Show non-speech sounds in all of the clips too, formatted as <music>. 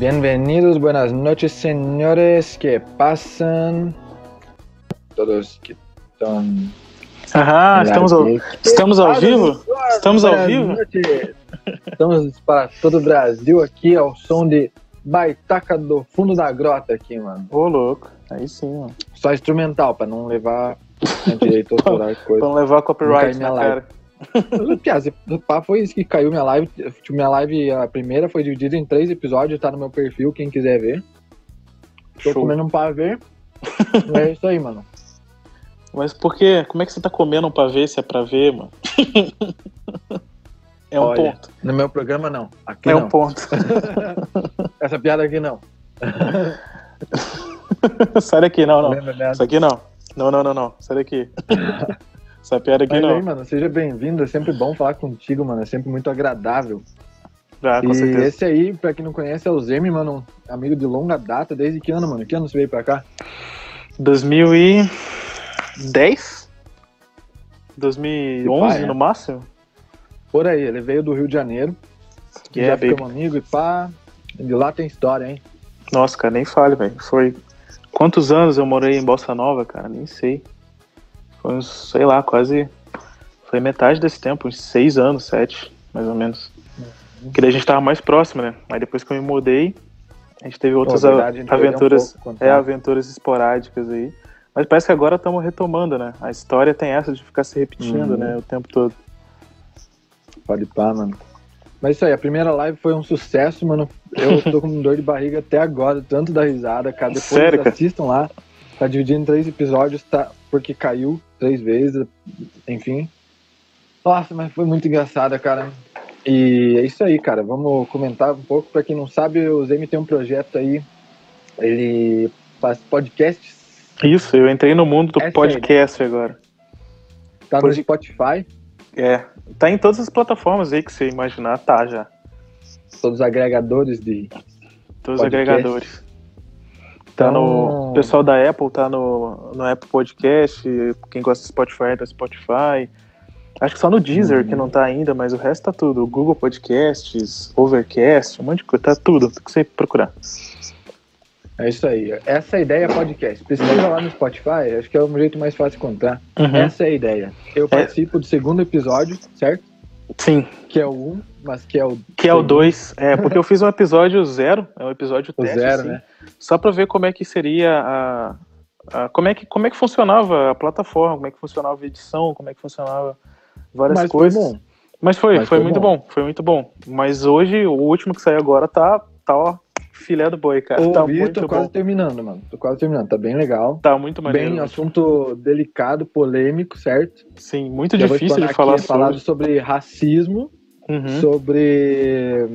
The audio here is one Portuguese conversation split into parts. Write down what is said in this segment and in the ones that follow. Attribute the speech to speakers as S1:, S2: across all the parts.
S1: Bienvenidos, buenas noches, señores que pasan. Todos que estão.
S2: Aham, estamos ao, estamos ao vivo? Estamos ao vivo?
S1: Estamos para todo o Brasil aqui ao som de Baitaca do fundo da grota aqui, mano.
S2: Ô, louco. Aí sim, mano.
S1: Só instrumental, pra não levar né, <laughs> direito autoral coisa.
S2: Pra não levar copyright na
S1: minha
S2: cara.
S1: Piazza, papo foi isso que caiu minha live. Tipo, Minha live, a primeira, foi dividida em três episódios, tá no meu perfil, quem quiser ver. Tô
S2: Show.
S1: comendo um pavê. <laughs> é isso aí, mano.
S2: Mas por quê? Como é que você tá comendo um pavê se é pra ver, mano? <laughs> é um
S1: Olha,
S2: ponto.
S1: No meu programa, não. Aqui
S2: É
S1: não.
S2: um ponto. <laughs>
S1: Essa piada aqui não.
S2: Sai daqui, não, não. Isso aqui não. Não, não, não, não. Sai daqui. Essa piada aqui
S1: Mas
S2: não.
S1: aí, mano, seja bem-vindo. É sempre bom falar contigo, mano. É sempre muito agradável.
S2: Ah, com
S1: e
S2: certeza.
S1: esse aí, pra quem não conhece, é o Zemi, mano. um Amigo de longa data. Desde que ano, mano? Que ano você veio pra cá?
S2: 2010? 2011
S1: Pai, é.
S2: no máximo?
S1: Por aí. Ele veio do Rio de Janeiro.
S2: Yeah,
S1: já
S2: baby.
S1: ficamos amigos e pá. De lá tem história, hein?
S2: Nossa, cara, nem fale, velho. Foi. Quantos anos eu morei em Bossa Nova, cara? Nem sei. Foi uns, sei lá, quase. Foi metade desse tempo, uns seis anos, sete, mais ou menos. Que daí a gente tava mais próximo, né? Aí depois que eu me mudei, a gente teve outras
S1: verdade, a gente perdeu um
S2: aventuras.
S1: pouco
S2: é, aventuras esporádicas aí. Mas parece que agora estamos retomando, né? A história tem essa de ficar se repetindo,
S1: Uhum.
S2: né? O tempo todo.
S1: Pode pá, mano. Mas isso aí, a primeira live foi um sucesso, mano. Eu tô com dor de barriga até agora, tanto da risada, cara. Depois
S2: Sério,
S1: assistam lá. Tá dividido em três episódios, tá? Porque caiu três vezes, enfim. Nossa, mas foi muito engraçada, cara. E é isso aí, cara. Vamos comentar um pouco. Pra quem não sabe, o Zemi tem um projeto aí. Ele faz podcasts,
S2: Isso, eu entrei no mundo do
S1: é
S2: podcast agora.
S1: tá no
S2: Pod-
S1: Spotify,
S2: É. Tá em todas as plataformas aí que você imaginar, tá já.
S1: todos os agregadores de
S2: Todos os agregadores. Tá no.
S1: Então-
S2: O pessoal da Apple tá no, no Apple Podcast. Quem gosta do Spotify tá no Spotify. Acho que só no Deezer
S1: Uhum.
S2: que não tá ainda, mas o resto tá tudo. Google Podcasts, Overcast, um monte de coisa. Tá tudo. Tem que você procurar.
S1: É isso aí. Essa é a ideia podcast. Pesquisa lá no Spotify, acho que é o jeito mais fácil de encontrar.
S2: Uhum.
S1: Essa é a ideia. Eu participo do segundo episódio, certo?
S2: Sim,
S1: Que é o 1, mas que é o.
S2: que é o
S1: segundo,
S2: 2. É, porque eu fiz um episódio zero. É um episódio
S1: O
S2: teste,
S1: zero,
S2: assim,
S1: né?
S2: Só pra ver como é que seria a. a- como, é que, como é que funcionava a plataforma, como é que funcionava a edição, como é que funcionava várias
S1: Mas foi
S2: coisas.
S1: bom.
S2: Mas foi,
S1: Mas
S2: foi,
S1: foi
S2: muito
S1: bom.
S2: bom. foi muito bom. Mas hoje, o último que saiu agora tá, tá ó, filé do boi, cara. tá
S1: Ouvi,
S2: muito
S1: tô quase
S2: bom.
S1: terminando, mano. Tô quase terminando. Tá bem legal.
S2: Tá muito maneiro.
S1: Bem assunto delicado, polêmico, certo?
S2: Sim, muito
S1: Já
S2: difícil de falar
S1: aqui, é
S2: sobre.
S1: falado sobre racismo,
S2: Uhum.
S1: sobre.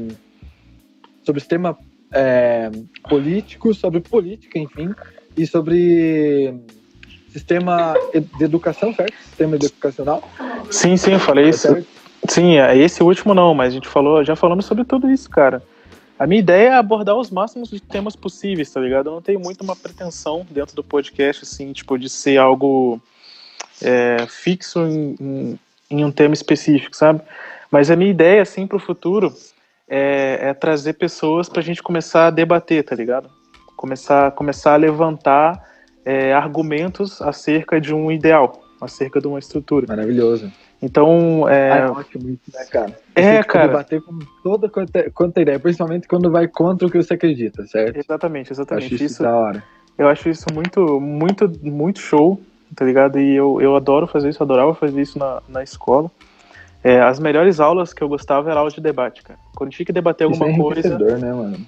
S1: sobre sistema é, político, sobre política, enfim, e sobre sistema de educação, certo? Sistema educacional,
S2: Sim, sim, eu falei isso.
S1: certo?
S2: Sim, é, esse último não, mas a gente falou, já falamos sobre tudo isso, cara. A minha ideia é abordar os máximos de temas possíveis, tá ligado? Eu não tenho muito uma pretensão dentro do podcast, assim, tipo, de ser algo é, fixo em, em- em um tema específico, sabe? Mas a minha ideia, assim, pro futuro é, é trazer pessoas pra gente começar a debater, tá ligado? Começar, começar a levantar é, argumentos acerca de um ideal, acerca de uma estrutura.
S1: Maravilhoso.
S2: Então, é,
S1: Ah, é ótimo isso, né, cara?
S2: É,
S1: Você, tipo,
S2: cara.
S1: debater com toda quanta, quanta ideia, principalmente quando vai contra o que você acredita, certo?
S2: Exatamente,
S1: Eu
S2: exatamente.
S1: acho isso,
S2: Isso,
S1: da hora.
S2: eu acho isso muito, muito, muito show, tá ligado? E eu, eu adoro fazer isso, adorava fazer isso na, na escola. É, as melhores aulas que eu gostava era aula de debate, cara. Quando tinha que debater
S1: Isso é
S2: alguma coisa,
S1: né, mano?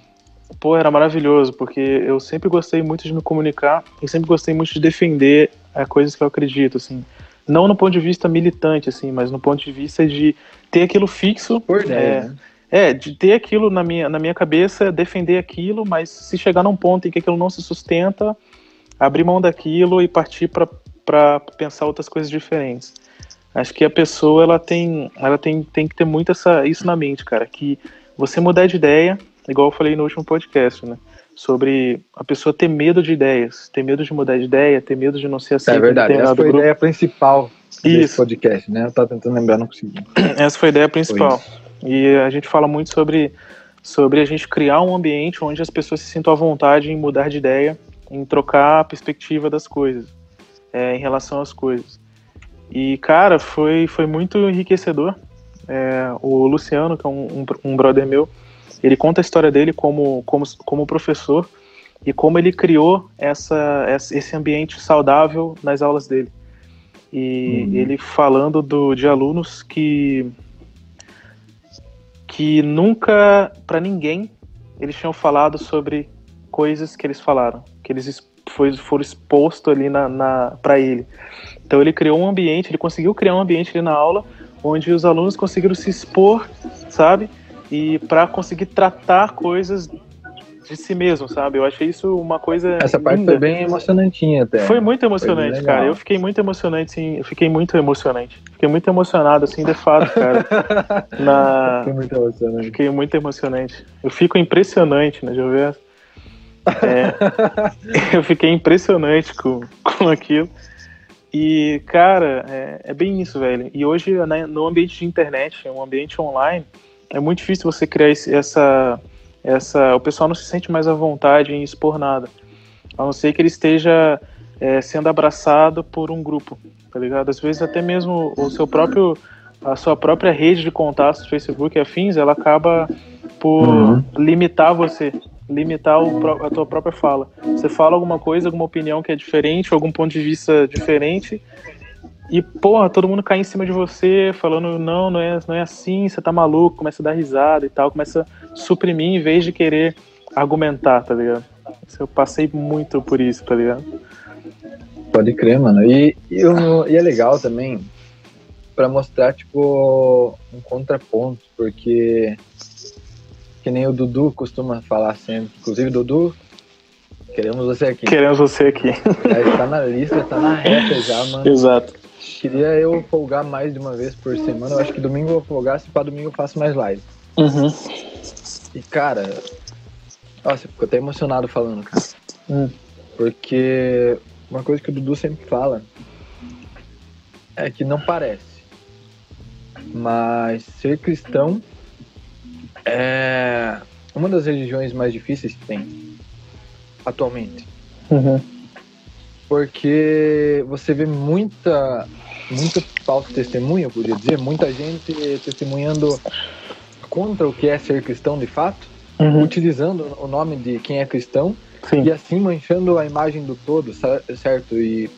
S2: pô, era maravilhoso, porque eu sempre gostei muito de me comunicar e sempre gostei muito de defender é, coisas que eu acredito, assim. Não no ponto de vista militante, assim, mas no ponto de vista de ter aquilo fixo.
S1: Por
S2: é,
S1: né?
S2: É, de ter aquilo na minha, na minha cabeça, defender aquilo, mas se chegar num ponto em que aquilo não se sustenta, abrir mão daquilo e partir para pensar outras coisas diferentes. Acho que a pessoa ela tem, ela tem, tem que ter muito essa, isso na mente, cara, que você mudar de ideia, igual eu falei no último podcast, né? Sobre a pessoa ter medo de ideias, ter medo de mudar de ideia, ter medo de não ser aceito
S1: É verdade, essa foi a ideia principal desse
S2: Isso.
S1: podcast, né? Eu tava tentando lembrar, não consegui. <clears throat>
S2: Essa foi a ideia principal. E a gente fala muito sobre, sobre a gente criar um ambiente onde as pessoas se sintam à vontade em mudar de ideia, em trocar a perspectiva das coisas, é, em relação às coisas. E, cara, foi, foi muito enriquecedor. É, o Luciano, que é um, um, um, brother meu, ele conta a história dele como, como, como professor e como ele criou essa, esse ambiente saudável nas aulas dele. E uhum. ele falando do, de alunos que que nunca para ninguém eles tinham falado sobre coisas que eles falaram, que eles foi, foram expostos ali na, na para ele. Então ele criou um ambiente, ele conseguiu criar um ambiente ali na aula onde os alunos conseguiram se expor, sabe? E para conseguir tratar coisas de si mesmo, sabe? Eu achei isso uma coisa.
S1: Essa parte foi bem emocionantinha até.
S2: Foi muito emocionante, cara. Eu fiquei muito emocionante, sim. Eu fiquei muito emocionante. Fiquei muito emocionado, assim, de fato, cara. <laughs> Na... Fiquei muito emocionante. Fiquei muito emocionante. Eu fico impressionante, né, Jovem? É... <laughs> <laughs> eu fiquei impressionante com, com aquilo. E, cara, é, é bem isso, velho. E hoje, né, no ambiente de internet, um ambiente online, é muito difícil você criar esse, essa, essa. O pessoal não se sente mais à vontade em expor nada. A não ser que ele esteja é, sendo abraçado por um grupo, tá ligado? Às vezes até mesmo o seu próprio. A sua própria rede de contatos, Facebook e afins, ela acaba por uhum. limitar você, limitar o, a tua própria fala. Você fala alguma coisa, alguma opinião que é diferente, algum ponto de vista diferente, e, porra, todo mundo cai em cima de você, falando, não, não é, não é assim, você tá maluco, começa a dar risada e tal, começa a suprimir em vez de querer argumentar, tá ligado? Eu passei muito por isso, tá ligado?
S1: Pode crer, mano. E, e, e é legal também para mostrar, tipo, um contraponto, porque que nem o Dudu costuma falar sempre. Inclusive, Dudu, queremos você aqui.
S2: Queremos você aqui.
S1: Já tá na lista, tá na reta já, mano.
S2: Exato.
S1: Queria eu folgar mais de uma vez por semana. Eu acho que domingo eu vou folgar, se para domingo eu faço mais live.
S2: Uhum.
S1: E, cara, nossa, fico até emocionado falando, cara. Hum. Porque uma coisa que o Dudu sempre fala é que não parece. Mas ser cristão é uma das religiões mais difíceis que tem atualmente.
S2: Uhum.
S1: Porque você vê muita, muita falsa testemunha, eu podia dizer, muita gente testemunhando contra o que é ser cristão de fato, uhum. utilizando o nome de quem é cristão Sim. e assim manchando a imagem do todo, certo? E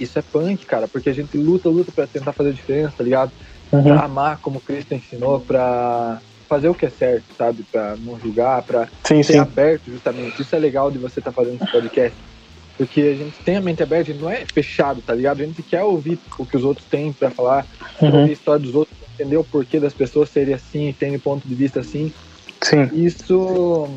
S1: isso é punk, cara, porque a gente luta, luta para tentar fazer a diferença, tá ligado? Uhum. Pra amar como Cristo ensinou, pra fazer o que é certo, sabe? Pra não julgar, pra sim, ser sim. aberto, justamente. Isso é legal de você estar tá fazendo esse podcast. Porque a gente tem a mente aberta, a gente não é fechado, tá ligado? A gente quer ouvir o que os outros têm pra falar, uhum. ouvir a história dos outros, entender o porquê das pessoas serem assim, terem ponto de vista assim.
S2: Sim.
S1: Isso,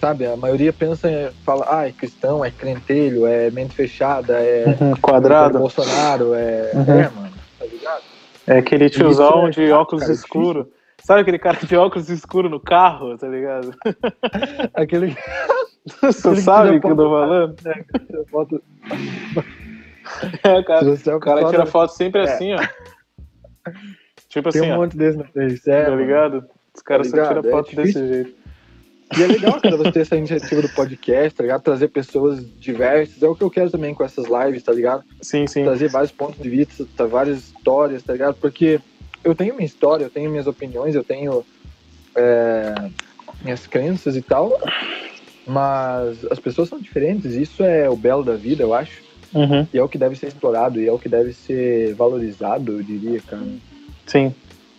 S1: sabe, a maioria pensa, fala, ah, é cristão, é crentelho, é mente fechada, é
S2: uhum. quadrado.
S1: É Bolsonaro, é. Uhum. É, mano, tá ligado?
S2: É aquele tiozão é de óculos escuros. Sabe aquele cara de óculos escuro no carro, tá ligado? <laughs>
S1: aquele.
S2: Você sabe o que eu tô falando?
S1: É, foto... <laughs>
S2: é cara, o cara tira foto sempre é. assim, ó. Tipo
S1: Tem
S2: assim,
S1: um
S2: ó.
S1: monte desse no Face, é,
S2: Tá ligado? Os caras tá só tiram é foto é desse jeito.
S1: E é legal, cara, você ter essa iniciativa do podcast, tá ligado? Trazer pessoas diversas. É o que eu quero também com essas lives, tá ligado?
S2: Sim, sim.
S1: Trazer vários pontos de vista, tá, várias histórias, tá ligado? Porque eu tenho minha história, eu tenho minhas opiniões, eu tenho é, minhas crenças e tal, mas as pessoas são diferentes, isso é o belo da vida, eu acho.
S2: Uhum.
S1: E é o que deve ser explorado, e é o que deve ser valorizado, eu diria, cara.
S2: Sim,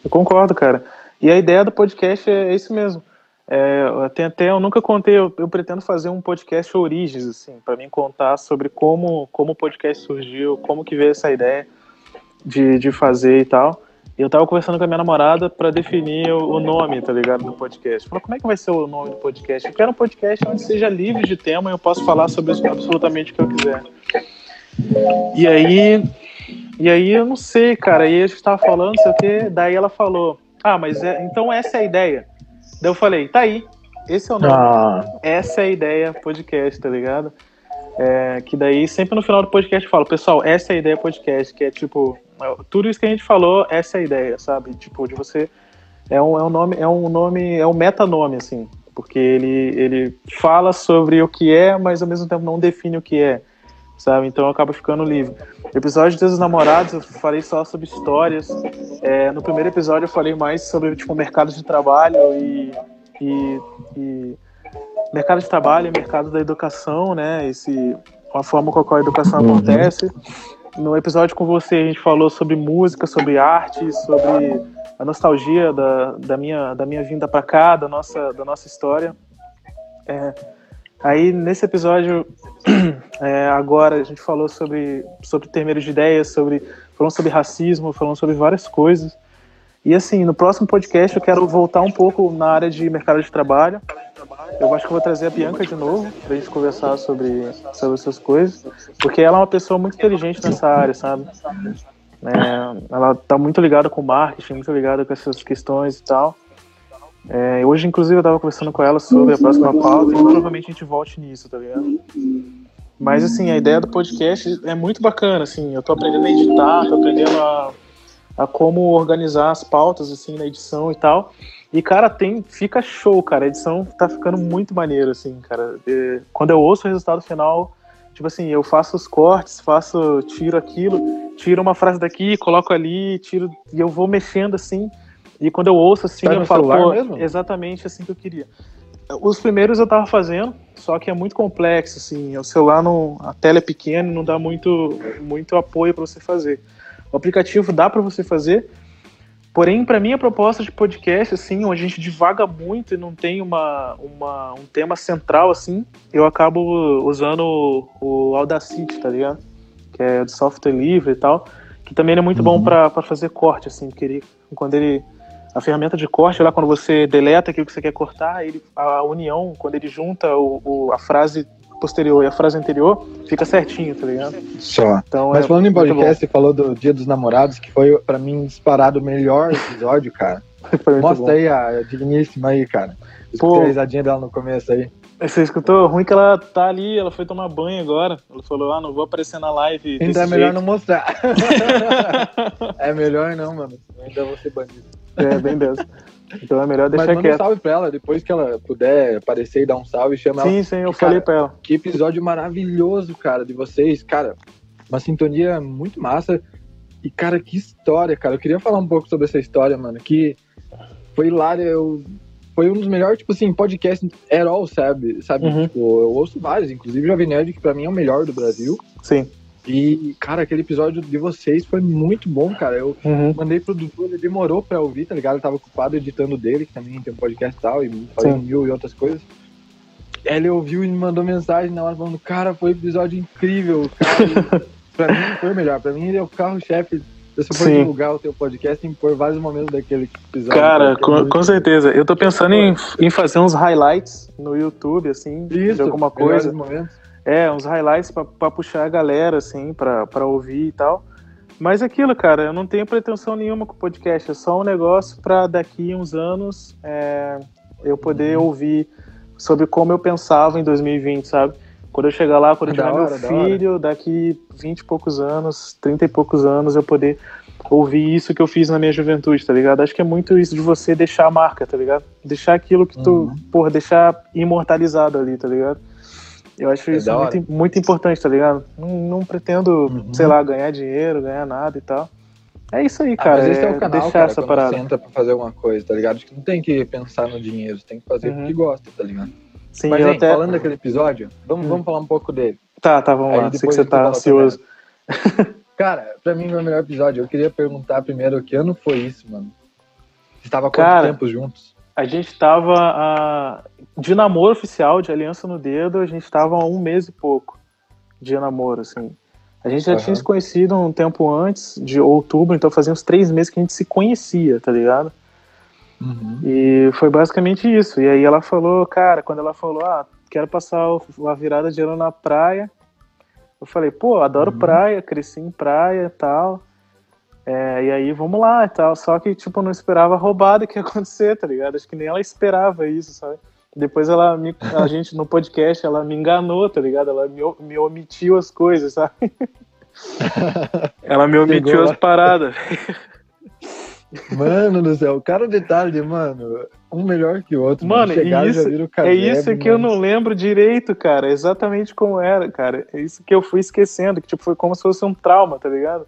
S2: eu concordo, cara. E a ideia do podcast é isso mesmo. É, até, até eu nunca contei, eu, eu, pretendo fazer um podcast origens, assim, para mim contar sobre como, como o podcast surgiu, como que veio essa ideia de, de fazer e tal eu tava conversando com a minha namorada para definir o, nome, tá ligado, do podcast. Falei, como é que vai ser o nome do podcast? Eu quero um podcast onde seja livre de tema e eu posso falar sobre absolutamente o que eu quiser. E aí, e aí eu não sei, cara. Aí a gente tava falando, sei o quê, daí ela falou, ah, mas é, então essa é a ideia. Daí eu falei, tá aí, esse é o nome. Ah. Essa é a ideia podcast, tá ligado? É, que daí sempre no final do podcast eu falo, pessoal, essa é a ideia podcast, que é tipo, tudo isso que a gente falou, essa é a ideia, sabe? Tipo, de você é um, é um nome, é um nome, é um metanome, assim, porque ele, ele fala sobre o que é, mas ao mesmo tempo não define o que é, sabe? Então acaba ficando livre. Episódio dos Namorados eu falei só sobre histórias. É, no primeiro episódio eu falei mais sobre tipo mercado de trabalho e, e, e mercado de trabalho, mercado da educação, né? Esse a forma com a qual a educação uhum. No episódio com você a gente falou sobre música, sobre arte, sobre a nostalgia da, da, minha, da minha vinda para cá, da nossa, da nossa história. É, aí nesse episódio <clears throat> é, agora a gente falou sobre, sobre termeiros de ideias, sobre, falando sobre racismo, falando sobre várias coisas. E assim, no próximo podcast eu quero voltar um pouco na área de mercado de trabalho. Eu acho que vou trazer a Bianca de novo pra gente conversar sobre, sobre essas coisas, porque ela é uma pessoa muito inteligente nessa área, sabe? É, ela tá muito ligada com marketing, muito ligada com essas questões e tal. É, hoje, inclusive, eu tava conversando com ela sobre a próxima pauta e provavelmente a gente volte nisso, tá ligado? Mas, assim, a ideia do podcast é muito bacana, assim. Eu tô aprendendo a editar, tô aprendendo a a como organizar as pautas assim na edição e tal. E cara, tem fica show, cara. A edição tá ficando muito maneiro assim, cara. E, quando eu ouço o resultado final, tipo assim, eu faço os cortes, faço, tiro aquilo, tiro uma frase daqui, coloco ali, tiro e eu vou mexendo assim. E quando eu ouço assim, tá eu falo, pô, mesmo? exatamente assim que eu queria. Os primeiros eu tava fazendo, só que é muito complexo, assim. O celular, não, a tela é pequena, não dá muito, muito apoio para você fazer. O aplicativo dá para você fazer. Porém, para mim, a proposta de podcast, assim, onde a gente divaga muito e não tem uma, uma, um tema central, assim, eu acabo usando o, o Audacity, tá ligado? Que é de software livre e tal, que também é muito uhum. bom para fazer corte, assim, porque ele, quando ele a ferramenta de corte, lá quando você deleta aquilo que você quer cortar, ele, a união, quando ele junta o, o, a frase posterior e a frase anterior, fica certinho, tá ligado?
S1: Só. Então, Mas é falando em podcast, você falou do Dia dos Namorados, que foi, pra mim, disparado o melhor episódio, cara. <laughs> Mostra bom. aí a digníssima aí, cara. Escutei a risadinha dela no começo aí.
S2: Você escutou? Ruim que ela tá ali, ela foi tomar banho agora. Ela falou, ah, não vou aparecer na live.
S1: Então é melhor jeito. não mostrar. <laughs> <laughs> é melhor não, mano. Ainda vou ser bandido.
S2: É, bem dessa. Então é melhor deixar Mas
S1: manda um salve pra ela, depois que ela puder aparecer e dar um salve, chama
S2: sim,
S1: ela.
S2: Sim, sim, eu falei pra ela.
S1: Que episódio maravilhoso, cara, de vocês. Cara, uma sintonia muito massa. E, cara, que história, cara. Eu queria falar um pouco sobre essa história, mano. Que foi hilária. Eu... Foi um dos melhores, tipo assim, podcasts at all, sabe? sabe? Uhum. Tipo, eu ouço vários, inclusive Jovem Nerd, que pra mim é o melhor do Brasil.
S2: Sim.
S1: E, cara, aquele episódio de vocês foi muito bom, cara. Eu uhum. mandei pro Dudu, ele demorou pra ouvir, tá ligado? Ele tava ocupado editando dele, que também tem um podcast e tal, e fazendo mil e outras coisas. Ele ouviu e me mandou mensagem na hora falando, cara, foi um episódio incrível, cara. <laughs> pra mim foi melhor. Pra mim ele é o carro-chefe se você for divulgar o teu podcast, que pôr vários momentos daquele episódio.
S2: Cara, com, com certeza. Eu tô pensando em, em fazer uns highlights no YouTube, assim, Isso, de alguma coisa. Momentos. É, uns highlights para puxar a galera, assim, para ouvir e tal. Mas aquilo, cara, eu não tenho pretensão nenhuma com o podcast, é só um negócio para daqui uns anos é, eu poder uhum. ouvir sobre como eu pensava em 2020, sabe? Quando eu chegar lá, quando eu tiver meu filho, daqui 20 e poucos anos, 30 e poucos anos, eu poder ouvir isso que eu fiz na minha juventude, tá ligado? Acho que é muito isso de você deixar a marca, tá ligado? Deixar aquilo que tu, uhum. porra, deixar imortalizado ali, tá ligado? Eu acho é isso muito, muito importante, tá ligado? Não, não pretendo, uhum. sei lá, ganhar dinheiro, ganhar nada e tal. É isso aí, ah, cara. Ah, mas esse é, é o canal, deixar cara, essa parada.
S1: Você entra pra fazer alguma coisa, tá ligado? Que não tem que pensar no dinheiro, tem que fazer uhum. porque gosta, tá ligado? Sim, Mas, hein, até... falando daquele episódio, vamos, hum. vamos falar um pouco dele.
S2: Tá, tá, vamos Aí lá. Sei que você tá ansioso.
S1: Cara, pra mim, meu melhor episódio, eu queria perguntar primeiro que ano foi isso, mano? Você tava quanto Cara, tempo juntos?
S2: A gente tava a... de namoro oficial, de aliança no dedo, a gente tava há um mês e pouco de namoro, assim. A gente já uhum. tinha se conhecido um tempo antes, de outubro, então fazia uns três meses que a gente se conhecia, tá ligado? Uhum. E foi basicamente isso. E aí ela falou, cara, quando ela falou, ah, quero passar a virada de ano na praia. Eu falei, pô, adoro uhum. praia, cresci em praia e tal. É, e aí, vamos lá e tal. Só que, tipo, não esperava a roubada que ia <laughs> acontecer, tá ligado? Acho que nem ela esperava isso, sabe? Depois ela me, a <laughs> gente no podcast, ela me enganou, tá ligado? Ela me, me omitiu as coisas, sabe? <laughs> ela me omitiu as paradas.
S1: Mano do céu, cada detalhe, mano, um melhor que o outro.
S2: Mano,
S1: Chegaram,
S2: isso, é isso que eu
S1: mano.
S2: não lembro direito, cara. Exatamente como era, cara. É isso que eu fui esquecendo, que tipo, foi como se fosse um trauma, tá ligado?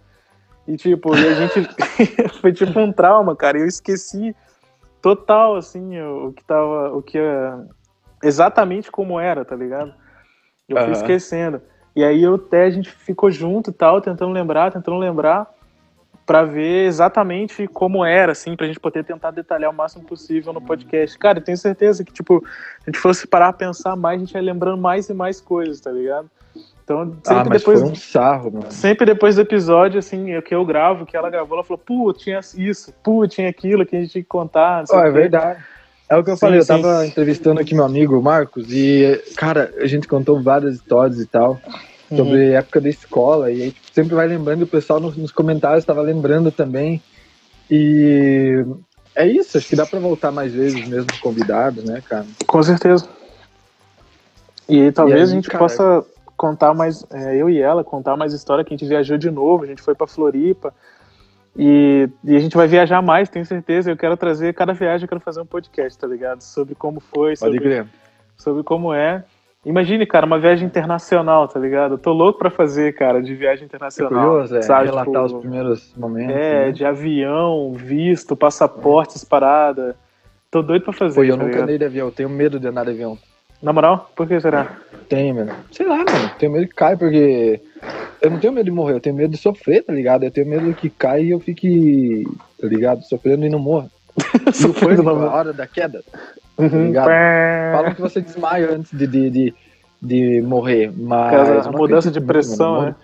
S2: E tipo, e a gente. <laughs> foi tipo um trauma, cara. Eu esqueci total, assim, o, que tava. O que. é, exatamente como era, tá ligado? Eu fui esquecendo. E aí eu até a gente ficou junto e tal, tentando lembrar, tentando lembrar, pra ver exatamente como era, assim, pra gente poder tentar detalhar o máximo possível no podcast. Cara, eu tenho certeza que, tipo, se a gente fosse parar a pensar mais, a gente ia lembrando mais e mais coisas, tá ligado? Então,
S1: Ah,
S2: sempre
S1: mas
S2: depois.
S1: foi um sarro, mano.
S2: Sempre depois do episódio, assim, que eu gravo, que ela gravou, ela falou, pô, tinha isso, pô, tinha aquilo que a gente tinha que contar. não sei
S1: Ó,
S2: o
S1: é verdade. É o que eu
S2: Sim,
S1: falei, eu
S2: sim.
S1: tava entrevistando aqui meu amigo Marcos e, cara, a gente contou várias histórias e tal sobre
S2: Uhum.
S1: época da escola e aí tipo, sempre vai lembrando e o pessoal nos, nos comentários tava lembrando também. E é isso, acho que dá pra voltar mais vezes mesmo convidado, né, cara?
S2: Com certeza. E aí, talvez
S1: E aí,
S2: a gente
S1: cara-
S2: possa contar mais, é, eu e ela, contar mais história que a gente viajou de novo, a gente foi pra Floripa. E, e a gente vai viajar mais, tenho certeza. Eu quero trazer, cada viagem eu quero fazer um podcast, tá ligado? Sobre como foi, sobre, sobre como é. Imagine, cara, uma viagem internacional, tá ligado? Eu tô louco pra fazer, cara, de viagem
S1: É
S2: internacional.
S1: curioso, é,
S2: sabe?
S1: relatar
S2: Tipo,
S1: os primeiros momentos.
S2: É,
S1: né?
S2: de avião, visto, passaporte, essas paradas. Tô doido pra fazer.
S1: Pô, eu
S2: tá
S1: nunca
S2: ligado?
S1: andei de avião, eu tenho medo de andar de avião.
S2: Na moral? Por que será?
S1: Tenho, mano. Sei lá, mano. Tenho medo que caia, porque. Eu não tenho medo de morrer, eu tenho medo de sofrer, tá ligado? Eu tenho medo que caia e eu fique, tá ligado? Sofrendo e não morra. <laughs>
S2: Sofrendo na
S1: hora da queda.
S2: Uhum.
S1: ligado?
S2: Pé.
S1: Falam que você desmaia antes de, de, de, de morrer, mas.
S2: Cara, mudança de pressão, né?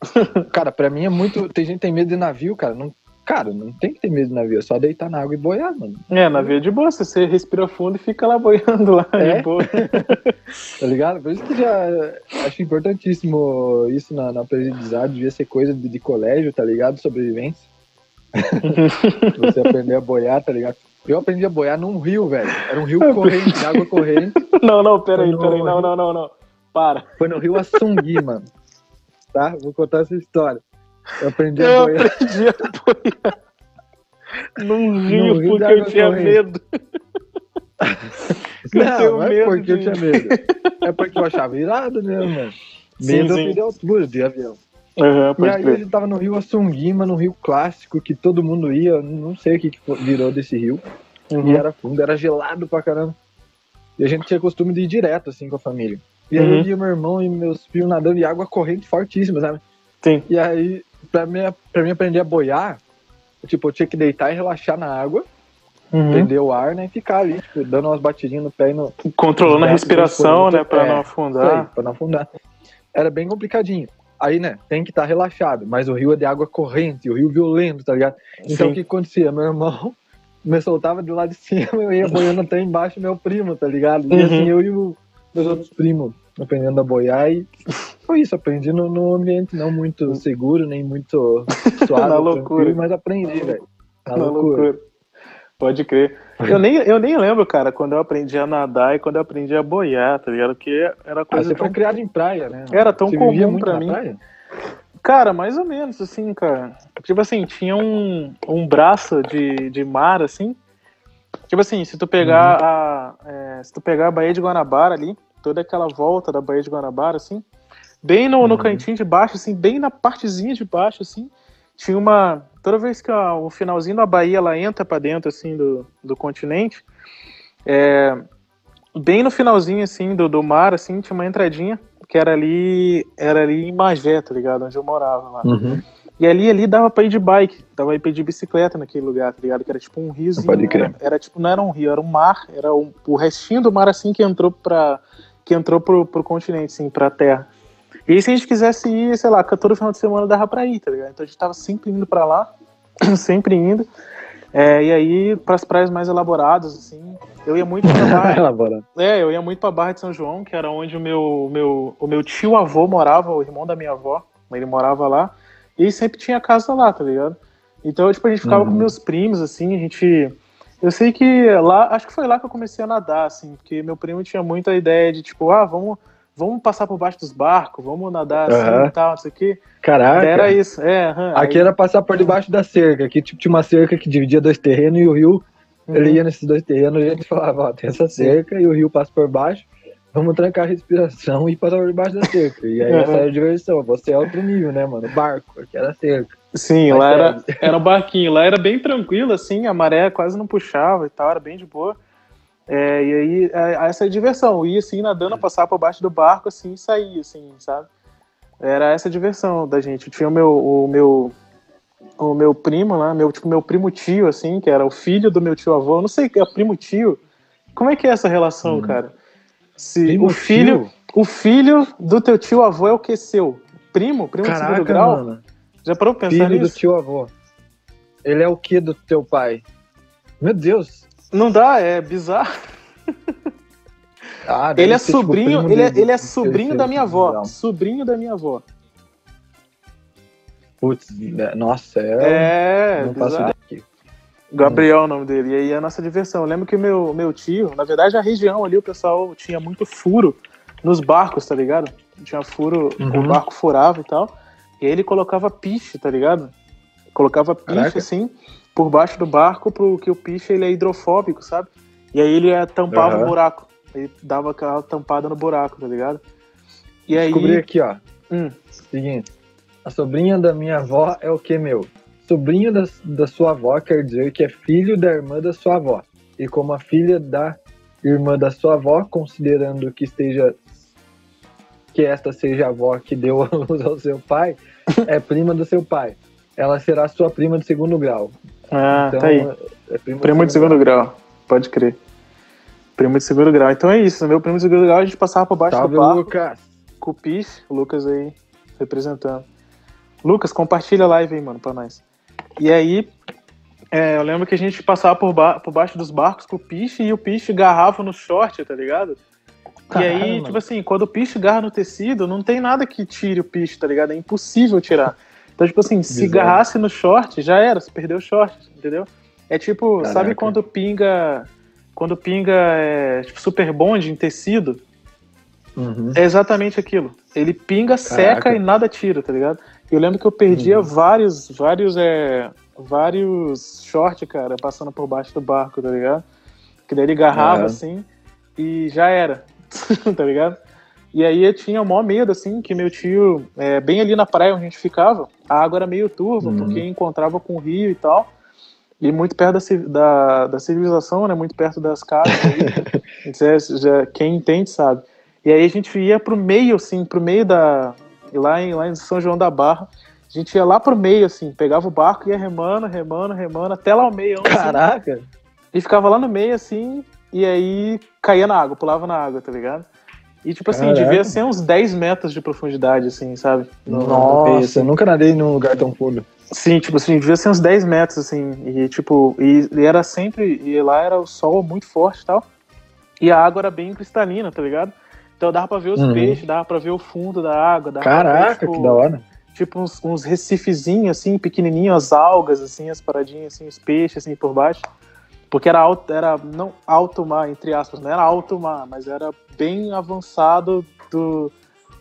S2: <laughs>
S1: Cara, pra mim é muito. Tem gente que tem medo de navio, cara. Não... Cara, não tem que ter medo de navio, é só deitar na água e boiar, mano.
S2: É, na via de boa, você respira fundo e fica lá boiando lá
S1: É?
S2: de boa. <laughs>
S1: Tá ligado? Por isso que já acho importantíssimo isso na, na aprendizagem, devia ser coisa de, de colégio, tá ligado? Sobrevivência. <laughs> Você aprender a boiar, tá ligado? Eu aprendi a boiar num rio, velho. Era um rio corrente, água corrente.
S2: Não, não, peraí, peraí, não, não, não, não. Para.
S1: Foi no rio Assungui, mano. Tá? Vou contar essa história. Eu aprendi a
S2: Eu
S1: boiar.
S2: aprendi a boiar num rio
S1: rio
S2: porque eu tinha
S1: corrente.
S2: medo. <laughs> Eu
S1: Não, não é porque eu
S2: de-
S1: tinha medo. É porque eu achava irado, né, mano? Medo
S2: sim.
S1: eu de altura, de avião.
S2: Aham,
S1: E aí a
S2: crer.
S1: gente tava no rio Assungui, mano, um rio clássico que todo mundo ia, eu não sei o que, que virou desse rio.
S2: Uhum.
S1: E era fundo, era gelado pra caramba. E a gente tinha costume de ir direto, assim, com a família. E aí
S2: Uhum.
S1: eu via meu irmão e meus filhos nadando em água corrente fortíssima, sabe?
S2: Sim.
S1: E aí, pra mim, pra mim aprender a boiar, tipo, eu tinha que deitar e relaxar na água,
S2: Uhum.
S1: prender o ar, né? E ficar ali, tipo, dando umas batidinhas no pé e no,
S2: Controlando a
S1: Os braços
S2: respiração, né, pra não
S1: Isso aí,
S2: afundar.
S1: pra não afundar. Era bem complicadinho. Aí, né, tem que estar relaxado, mas o rio é de água corrente, o rio violento, tá ligado? Então
S2: Sim.
S1: o que acontecia? Meu irmão <laughs> me soltava do lado de cima, eu ia boiando até embaixo, meu primo, tá ligado? E
S2: Uhum.
S1: assim eu e o, meus outros primos aprendendo a boiar e foi isso, aprendi no, no ambiente não muito seguro, nem muito <laughs> suave,
S2: Na loucura.
S1: mas aprendi, velho. Na
S2: Na
S1: loucura.
S2: loucura. Pode crer. Eu nem, eu nem lembro, cara, quando eu aprendi a nadar e quando eu aprendi a boiar, tá ligado? Porque era
S1: Ah,
S2: coisa
S1: você
S2: tão...
S1: foi criado em praia, né?
S2: Era tão
S1: Você
S2: comum pra mim.
S1: praia?
S2: Cara, mais ou menos, assim, cara. Tipo assim, tinha um, um braço de, de mar, assim. Tipo assim, se tu pegar a. é, se tu pegar a Baía de Guanabara ali, toda aquela volta da Baía de Guanabara, assim, bem no, no
S1: Uhum.
S2: cantinho de baixo, assim, bem na partezinha de baixo, assim, tinha uma. Toda vez que a- o finalzinho da Bahia ela entra pra dentro, assim, do, do continente, é, bem no finalzinho, assim, do, do mar, assim, tinha uma entradinha que era ali, era ali em Magé, tá ligado? Onde eu morava lá.
S1: Uhum.
S2: E ali, ali dava pra ir de bike, dava pra ir de bicicleta naquele lugar, tá ligado? Que era tipo um riozinho.
S1: Pode crer.
S2: Era, era tipo, não era um rio, era um mar, era um- o restinho do mar assim que entrou pra. Que entrou pro, pro continente, assim, pra terra. E aí, se a gente quisesse ir, sei lá, todo final de semana dava pra ir, tá ligado? Então a gente tava sempre indo pra lá, <clears throat> sempre indo. É, e aí, pras praias mais elaboradas, assim, eu ia muito pra <laughs> Barra, é, eu ia muito pra Barra de São João, que era onde o meu, o meu, o meu tio avô morava, o irmão da minha avó, ele morava lá, e sempre tinha casa lá, tá ligado? Então, tipo, a gente ficava
S1: Uhum.
S2: com meus primos, assim, a gente... Eu sei que lá, acho que foi lá que eu comecei a nadar, assim, porque meu primo tinha muita ideia de, tipo, ah, vamos, vamos passar por baixo dos barcos, vamos nadar assim
S1: Aham.
S2: e tal, não sei o quê.
S1: Caraca.
S2: Era isso, é. aham,
S1: Aqui
S2: aí-
S1: era passar por debaixo da cerca. Aqui tipo, tinha uma cerca que dividia dois terrenos e o rio,
S2: Uhum.
S1: ele ia nesses dois terrenos e a gente <laughs> falava, ó, tem essa cerca e o rio passa por baixo. Vamos trancar a respiração <laughs> e passar por debaixo da cerca. E aí
S2: Uhum.
S1: essa era a diversão. Você é outro nível, né, mano? Barco, aqui era cerca.
S2: Sim,
S1: Mas
S2: lá era,
S1: sério.
S2: era um barquinho. Lá era bem tranquilo, assim, a maré quase não puxava e tal, era bem de boa. É, e aí, é, essa é a diversão. Eu ia assim, nadando, passar por baixo do barco, assim, e saía, assim, sabe? Era essa a diversão da gente. Tinha o meu, o meu, o meu primo lá, meu, tipo, meu primo tio, assim, que era o filho do meu tio avô. Eu não sei, é primo tio. Como é que é essa relação,
S1: Hum.
S2: cara? Se
S1: Primo
S2: o filho,
S1: tio?
S2: o filho do teu tio avô é o que seu? Primo? Primo de
S1: Caraca,
S2: segundo grau?
S1: mano.
S2: Já parou pra pensar
S1: Filho do
S2: nisso?
S1: tio avô. Ele é o que do teu pai? Meu Deus.
S2: Não dá, é bizarro.
S1: Ah,
S2: Ele é
S1: tipo,
S2: sobrinho,
S1: primo
S2: ele é, ele é sobrinho da minha
S1: segundo
S2: avó.
S1: grau.
S2: Sobrinho da minha avó.
S1: Putz, é- nossa, é.
S2: É,
S1: não faço
S2: bizarro.
S1: ideia aqui.
S2: Gabriel é o nome dele. E aí a nossa diversão. Eu lembro que meu, meu tio, na verdade a região ali, o pessoal tinha muito furo nos barcos, tá ligado? Tinha furo,
S1: Uhum.
S2: o barco furava e tal. E aí ele colocava piche, tá ligado? Colocava piche
S1: Caraca.
S2: assim, por baixo do barco, porque o piche ele é hidrofóbico, sabe? E aí ele tampava
S1: Aham.
S2: o buraco. Ele dava aquela tampada no buraco, tá ligado? E aí.
S1: Descobri aqui, ó.
S2: Hum,
S1: Seguinte. A sobrinha da minha avó é o que, meu? Sobrinho da, da sua avó quer dizer que é filho da irmã da sua avó. E como a filha da irmã da sua avó, considerando que esteja que esta seja a avó que deu <laughs> a luz ao seu pai, é prima do seu pai. Ela será sua prima de segundo grau.
S2: ah,
S1: Então,
S2: tá aí.
S1: É prima,
S2: Primo de segundo grau. Pode crer. Primo de segundo grau. Então é isso. Meu primo de segundo grau, a gente passava por baixo
S1: Salve,
S2: do barco
S1: Lucas.
S2: com o Piche, o Lucas aí representando. Lucas, compartilha a live aí, mano, pra nós. E aí, é, eu lembro que a gente passava por, ba por baixo dos barcos com o Piche e o Piche garrava no short, tá ligado? E aí, tipo assim, quando o Piche garra no tecido, não tem nada que tire o Piche, tá ligado? É impossível tirar. Então, tipo assim, se
S1: Bizarro.
S2: garrasse no short, já era, se perdeu o short, entendeu? É tipo, sabe
S1: Caraca.
S2: quando pinga. Quando pinga é, tipo, super bond em tecido?
S1: Uhum.
S2: É exatamente aquilo. Ele pinga, seca
S1: Caraca.
S2: e nada tira, tá ligado? Eu lembro que eu perdia
S1: Uhum.
S2: vários, vários, é, vários shorts, cara, passando por baixo do barco, tá ligado? Que daí ele agarrava
S1: Uhum.
S2: assim e já era, <laughs> tá ligado? E aí eu tinha o maior medo, assim, que meu tio, é, bem ali na praia onde a gente ficava, a água era meio turva,
S1: Uhum.
S2: porque encontrava com o rio e tal. E muito perto da, da, da civilização, né? Muito perto das casas. aí. Já- <laughs> já- quem entende sabe. E aí a gente ia pro meio, assim, pro meio da. Lá em, lá em São João da Barra. A gente ia lá pro meio, assim, pegava o barco, ia remando, remando, remando, até lá ao meio. assim,
S1: Caraca.
S2: e ficava lá no meio, assim, e aí caía na água, pulava na água, tá ligado? E, tipo assim,
S1: Caraca.
S2: devia ser uns 10 metros de profundidade, assim, sabe? No- no
S1: Nossa, eu
S2: assim.
S1: nunca nadei num lugar tão fundo.
S2: Sim, tipo assim, devia ser uns 10 metros, assim, e tipo, e, e era sempre, e lá era o sol muito forte e tal, e a água era bem cristalina, tá ligado? Então dava pra ver os
S1: Uhum.
S2: peixes, dava pra ver o fundo da água, dava pra ver,
S1: Caraca,
S2: tipo,
S1: que da hora.
S2: tipo uns, uns recifezinhos, assim, pequenininhos, as algas, assim, as paradinhas, assim, os peixes, assim, por baixo. Porque era alto, era, não alto mar, entre aspas, não era alto mar, mas era bem avançado do,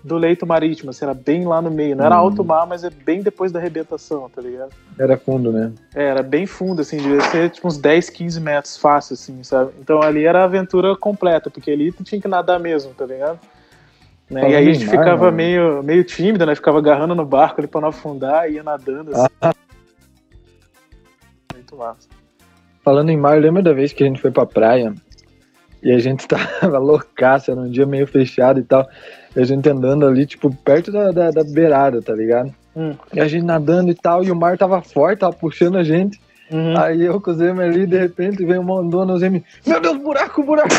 S2: do leito marítimo, assim, era bem lá no meio. Não era
S1: Hum.
S2: alto mar, mas é bem depois da arrebentação, tá ligado?
S1: Era fundo, né?
S2: É, era bem fundo, assim, devia ser tipo uns 10, 15 metros fácil, assim, sabe? Então ali era a aventura completa, porque ali tu tinha que nadar mesmo, tá ligado? Né? E aí a gente
S1: mar,
S2: ficava
S1: mano.
S2: meio, meio tímido, né? Ficava agarrando no barco ali pra não afundar, ia nadando, assim.
S1: Ah. <laughs>
S2: Muito massa.
S1: Falando em mar, lembra da vez que a gente foi pra praia e a gente <laughs> tava loucaça, era um dia meio fechado e tal. E a gente andando ali, tipo, perto da, da, da beirada, tá ligado?
S2: Hum.
S1: E a gente nadando e tal, e o mar tava forte, tava puxando a gente.
S2: Uhum.
S1: Aí eu com o Zeme ali, de repente, veio uma ondona, o Zeme, meu Deus, buraco, buraco! <laughs>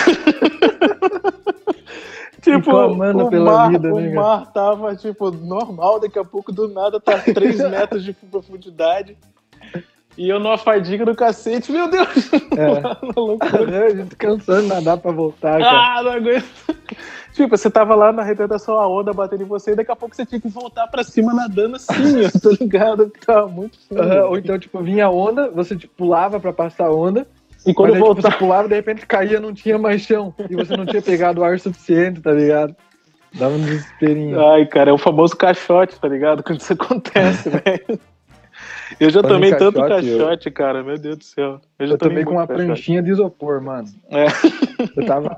S2: Tipo, o,
S1: pela
S2: mar,
S1: vida,
S2: o
S1: né,
S2: mar tava, tipo, normal, daqui a pouco do nada tá 3 <laughs> metros de profundidade. E eu numa fadiga do cacete, meu Deus! <laughs>
S1: É.
S2: Loucura.
S1: a gente cansando de nadar pra voltar, cara.
S2: Ah, não aguento. <laughs> Tipo, você tava lá na arrebentação, a onda batendo em você, e daqui a pouco você tinha que voltar pra cima nadando assim, ó, <laughs> tá ligado? Tava muito fundo.
S1: Aham, Ou então, tipo, vinha a onda, você tipo, pulava pra passar a onda,
S2: e quando
S1: mas aí, tipo, você pulava, de repente caía, não tinha mais chão. E você não tinha pegado o ar suficiente, tá ligado? Dá um desesperinho.
S2: Ai, cara, é o famoso caixote, tá ligado? Quando isso acontece, velho. Eu já tomei tanto
S1: caixote,
S2: caixote, cara. Meu Deus do céu. Eu já
S1: Eu tomei com uma
S2: caixote.
S1: pranchinha de isopor, mano.
S2: É.
S1: Eu tava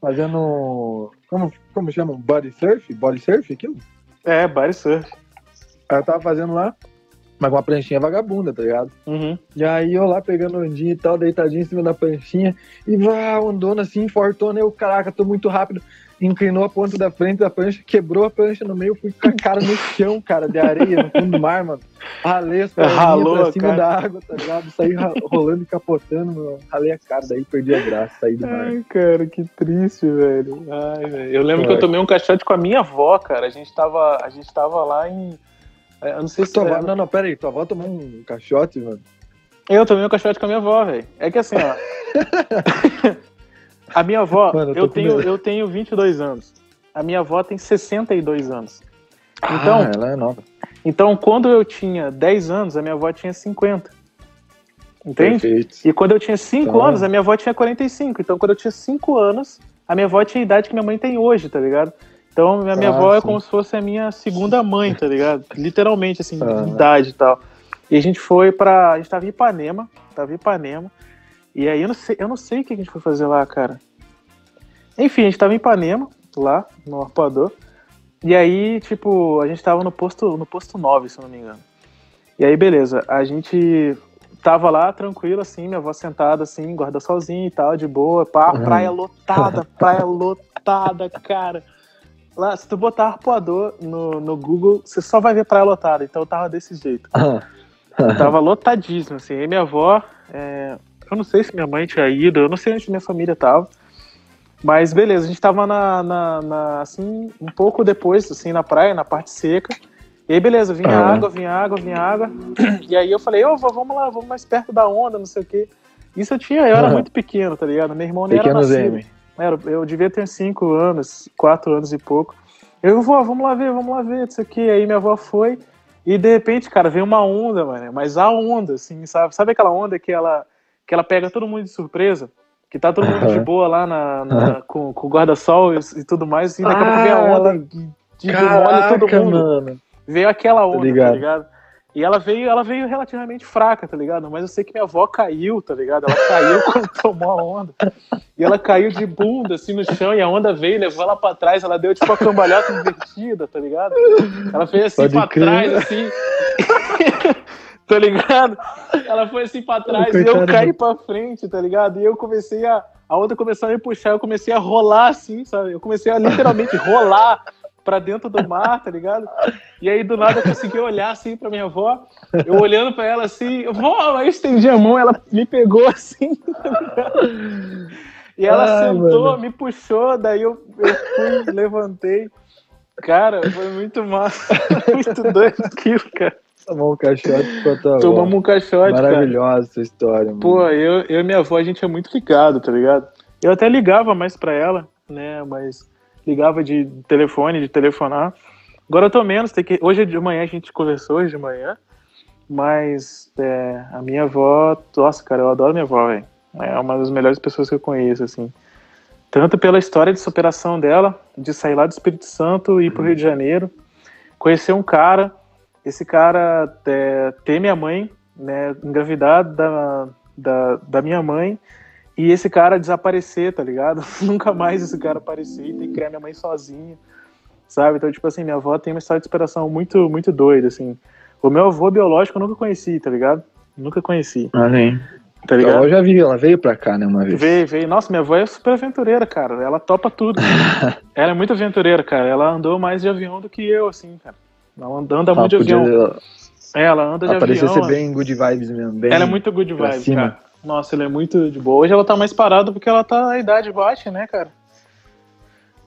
S1: fazendo. Como, como chama? Body surf? Body surf aquilo?
S2: É, body surf.
S1: Aí eu tava fazendo lá, mas com uma pranchinha vagabunda, tá ligado?
S2: Uhum.
S1: E aí eu lá pegando ondinha e tal, deitadinho em cima da pranchinha, e vá, andando assim, fortona, eu, caraca, tô muito rápido. Inclinou a ponta da frente da prancha, quebrou a prancha no meio, fui com a cara no chão, cara, de areia, no fundo do mar, mano. Ralei as perninhas
S2: Ralou
S1: pra cima
S2: cara.
S1: da água, tá ligado? Saí rolando e capotando, mano. Ralei a cara, daí perdi a graça, saí do mar.
S2: Ai, cara, que triste, velho. Ai, velho. Eu lembro que eu tomei um caixote com a minha avó, cara. A gente tava, a gente tava lá em. é, Eu não sei se.
S1: Tua avó, não, não, pera aí, tua avó tomou um caixote, mano.
S2: Eu tomei um caixote com a minha avó, velho. É que assim, ó. <laughs> a minha avó,
S1: Mano, eu
S2: eu, tenho,
S1: medo.
S2: eu tenho 22 anos. A minha avó tem 62 anos. Então,
S1: ah, ela é nova.
S2: então, quando eu tinha 10 anos, a minha avó tinha 50. Entende?
S1: Perfeito.
S2: E quando eu tinha 5
S1: Então-
S2: anos, a minha avó tinha 45. Então, quando eu tinha 5 anos, a minha avó tinha a idade que minha mãe tem hoje, tá ligado? Então, a minha
S1: Ah,
S2: avó é
S1: sim.
S2: como se fosse a minha segunda mãe, tá ligado? <laughs> Literalmente, assim,
S1: Ah.
S2: de idade e tal. E a gente foi pra. A gente tava em Ipanema. Tava em Ipanema. E aí eu não sei, eu não sei o que a gente foi fazer lá, cara. Enfim, a gente tava em Ipanema, lá, no arpoador. E aí, tipo, a gente tava no posto, no posto 9, se eu não me engano. E aí, beleza, a gente tava lá tranquilo, assim, minha avó sentada, assim, guarda-solzinho e tal, de boa, pá,
S1: Uhum.
S2: praia lotada, <laughs> praia lotada, cara. Lá, se tu botar arpoador no, no Google, você só vai ver praia lotada, então eu tava desse jeito. Tava lotadíssimo, assim. E minha avó, é, eu não sei se minha mãe tinha ido, eu não sei onde minha família tava. Mas beleza, a gente tava na, na- na- assim, um pouco depois, assim, na praia, na parte seca. E aí, beleza, vinha
S1: Ah.
S2: água, vinha água, vinha água. <clears throat> E aí eu falei, ô, vó, vamos lá, vamos mais perto da onda, não sei o quê. Isso eu tinha, eu era muito pequeno, tá ligado? Meu irmão nem
S1: Pequenos
S2: era nascido. Era, eu devia ter 5 anos, 4 anos e pouco. Eu, vó, vamos lá ver, vamos lá ver, isso aqui. Aí minha avó foi, e de repente, cara, veio uma onda, mano. Mas a onda, assim, sabe? Sabe aquela onda que ela, que ela pega todo mundo de surpresa? Que tá todo mundo de
S1: Aham.
S2: boa lá na, na- com, com o guarda-sol e, e tudo mais, e daqui a pouco
S1: Ah,
S2: vem a onda
S1: ela-
S2: e e demole todo
S1: Caraca,
S2: mundo.
S1: mano.
S2: Veio aquela onda, tá
S1: ligado.
S2: ligado? E ela veio, ela veio relativamente fraca, tá ligado? Mas eu sei que minha avó caiu, tá ligado? Ela caiu <laughs> quando tomou a onda. E ela caiu de bunda, assim, no chão, e a onda veio, levou ela pra trás, ela deu tipo uma cambalhota invertida, tá ligado? Ela fez assim
S1: Pode
S2: pra
S1: crer.
S2: trás, assim. <laughs> tá ligado? Ela foi assim pra trás e eu caí pra frente, tá ligado? E eu comecei a. A onda começou a me puxar, eu comecei a rolar assim, sabe? Eu comecei a literalmente <laughs> rolar pra dentro do mar, tá ligado? E aí do nada eu consegui olhar assim pra minha avó, eu olhando pra ela assim, vó, aí eu estendi a mão, ela me pegou assim, <laughs> tá ligado? E ela
S1: Ai,
S2: sentou,
S1: mano.
S2: me puxou, daí eu, eu fui, levantei. Cara, foi muito massa, <laughs> muito doido aquilo, cara.
S1: Tomou um caixote.
S2: Tomamos um caixote.
S1: Maravilhosa essa história, mano.
S2: Pô, eu, eu e minha avó, a gente é muito ligado, tá ligado? Eu até ligava mais pra ela, né? Mas ligava de telefone, de telefonar. Agora eu tô menos, tem que... hoje de manhã a gente conversou, hoje de manhã. Mas é, a minha avó, nossa, cara, eu adoro minha avó, velho. É uma das melhores pessoas que eu conheço, assim. Tanto pela história de superação dela, de sair lá do Espírito Santo e ir pro Rio de Janeiro, conhecer um cara, esse cara é, ter minha mãe, né, engravidar da, da, da minha mãe, e esse cara desaparecer, tá ligado? <laughs> Nunca mais esse cara aparecer e ter que criar minha mãe sozinha, sabe? Então, tipo assim, minha avó tem uma história de superação muito, muito doida, assim. O meu avô biológico eu nunca conheci, tá ligado? Nunca conheci,
S1: Ah, nem.
S2: tá ligado?
S1: avó já vi, ela veio pra cá, né, uma vez.
S2: Veio, veio. Nossa, minha avó é super aventureira, cara. Ela topa tudo. <laughs> ela é muito aventureira, cara. Ela andou mais de avião do que eu, assim, cara. Ela anda,
S1: Ela
S2: muito de avião. É, ela anda de
S1: ela parecia
S2: avião.
S1: ser bem good vibes mesmo. Bem...
S2: Ela é muito good
S1: pra
S2: vibe,
S1: cima.
S2: cara. Nossa, ela é muito de boa. Hoje ela tá mais parada porque ela tá. A idade bate, né, cara?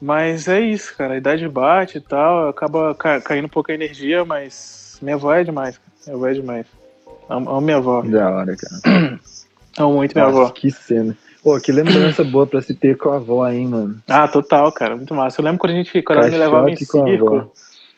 S2: Mas é isso, cara. A idade bate e tal. Acaba ca- caindo um pouco a energia, mas minha avó é demais. cara. Minha avó é demais. Amo, amo minha avó.
S1: Da hora, cara. <clears throat>
S2: Amo muito minha
S1: Nossa,
S2: avó.
S1: que cena. Pô, que lembrança boa pra se ter com a avó, hein, mano.
S2: Ah, total, cara. Muito massa. Eu lembro quando a gente. Quando ela me levava em circo.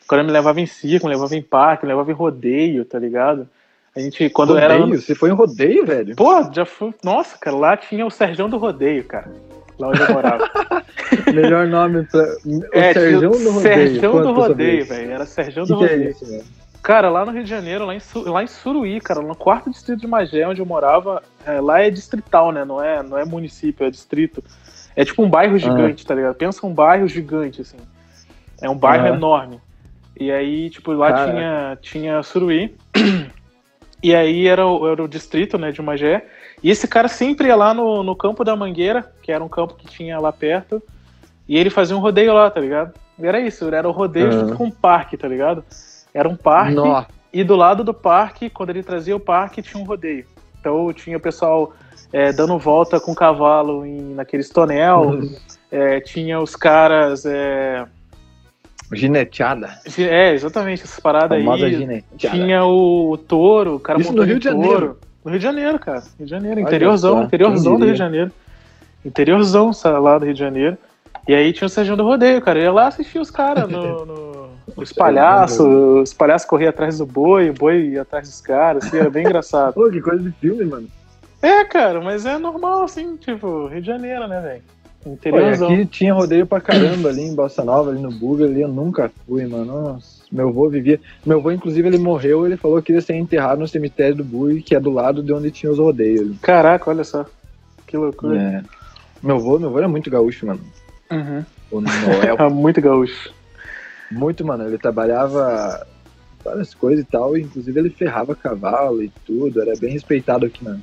S2: Quando ela me levava em circo, me levava em parque, me levava em rodeio, tá ligado? A gente, quando era.
S1: Rodeio? Você foi em rodeio, velho?
S2: Pô, já fui. Nossa, cara, lá tinha o Serjão do Rodeio, cara. lá onde eu morava. <laughs>
S1: Melhor nome pra. O
S2: É,
S1: Serjão do Rodeio.
S2: Serjão do Rodeio,
S1: isso.
S2: velho. Era Serjão
S1: Que
S2: do
S1: que é
S2: Rodeio.
S1: isso, velho?
S2: Cara, lá no Rio de Janeiro, lá em, lá em Suruí, cara, no quarto distrito de Magé, onde eu morava, é, lá é distrital, né? Não é, não é município, é distrito. É tipo um bairro gigante, tá ligado? Pensa um bairro gigante, assim. É um bairro
S1: Aham.
S2: enorme. E aí, tipo, lá
S1: Caraca.
S2: tinha, tinha Suruí. E aí era o, era o distrito, né, de Magé. E esse cara sempre ia lá no, no campo da Mangueira, que era um campo que tinha lá perto. E ele fazia um rodeio lá, tá ligado? E era isso, era o rodeio
S1: Aham.
S2: junto com um parque, tá ligado? Era um parque.
S1: Nossa.
S2: E do lado do parque, quando ele trazia o parque, tinha um rodeio. Então tinha o pessoal é, dando volta com cavalo em, naqueles tonel. é, tinha os caras. É,
S1: Gineteada.
S2: gi- é, exatamente, essas paradas aí.
S1: gineteada.
S2: Tinha o, o touro, o cara
S1: Isso no
S2: montando
S1: Rio de
S2: touro.
S1: Janeiro?
S2: No Rio de Janeiro, cara. Rio de Janeiro,
S1: Olha
S2: interiorzão,
S1: só,
S2: interiorzão do Rio de Janeiro. Interiorzão lá do Rio de Janeiro. E aí tinha o Serjão do Rodeio, cara. Eu ia lá assistir os caras no, no- <laughs> Os palhaços, os palhaços corriam atrás do boi, o boi ia atrás dos caras, assim, era bem <laughs> engraçado.
S1: Pô, que coisa de filme, mano.
S2: É, cara, mas é normal, assim, tipo, Rio de Janeiro, né, velho? Interiorzão.
S1: aqui tinha rodeio pra caramba ali em Bossa Nova, ali no Buga, ali eu nunca fui, mano. Nossa, meu avô vivia. Meu avô, inclusive, ele morreu, ele falou que ia ser enterrado no cemitério do Bui, que é do lado de onde tinha os rodeios. ali.
S2: Caraca, olha só. Que loucura.
S1: É. Meu avô, meu avô era muito gaúcho, mano.
S2: Uhum.
S1: O Noel. <laughs>
S2: Muito gaúcho.
S1: muito, mano. Ele trabalhava várias coisas e tal, e inclusive ele ferrava cavalo e tudo. Era bem respeitado aqui na,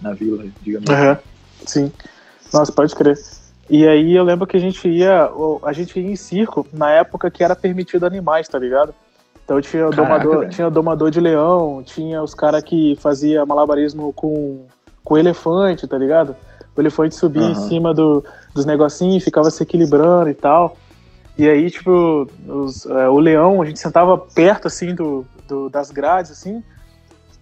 S1: na vila, digamos assim.
S2: Aham, Sim. Nossa, pode crer. E aí eu lembro que a gente ia, a gente ia em circo na época que era permitido animais, tá ligado? Então tinha o
S1: Caraca,
S2: domador,
S1: velho.
S2: tinha o domador de leão, tinha os caras que fazia malabarismo com, com elefante, tá ligado? O elefante subia em
S1: Aham.
S2: cima do, dos negocinhos, ficava se equilibrando e tal. E aí, tipo, os- é, o leão, a gente sentava perto, assim, do, do- das grades, assim,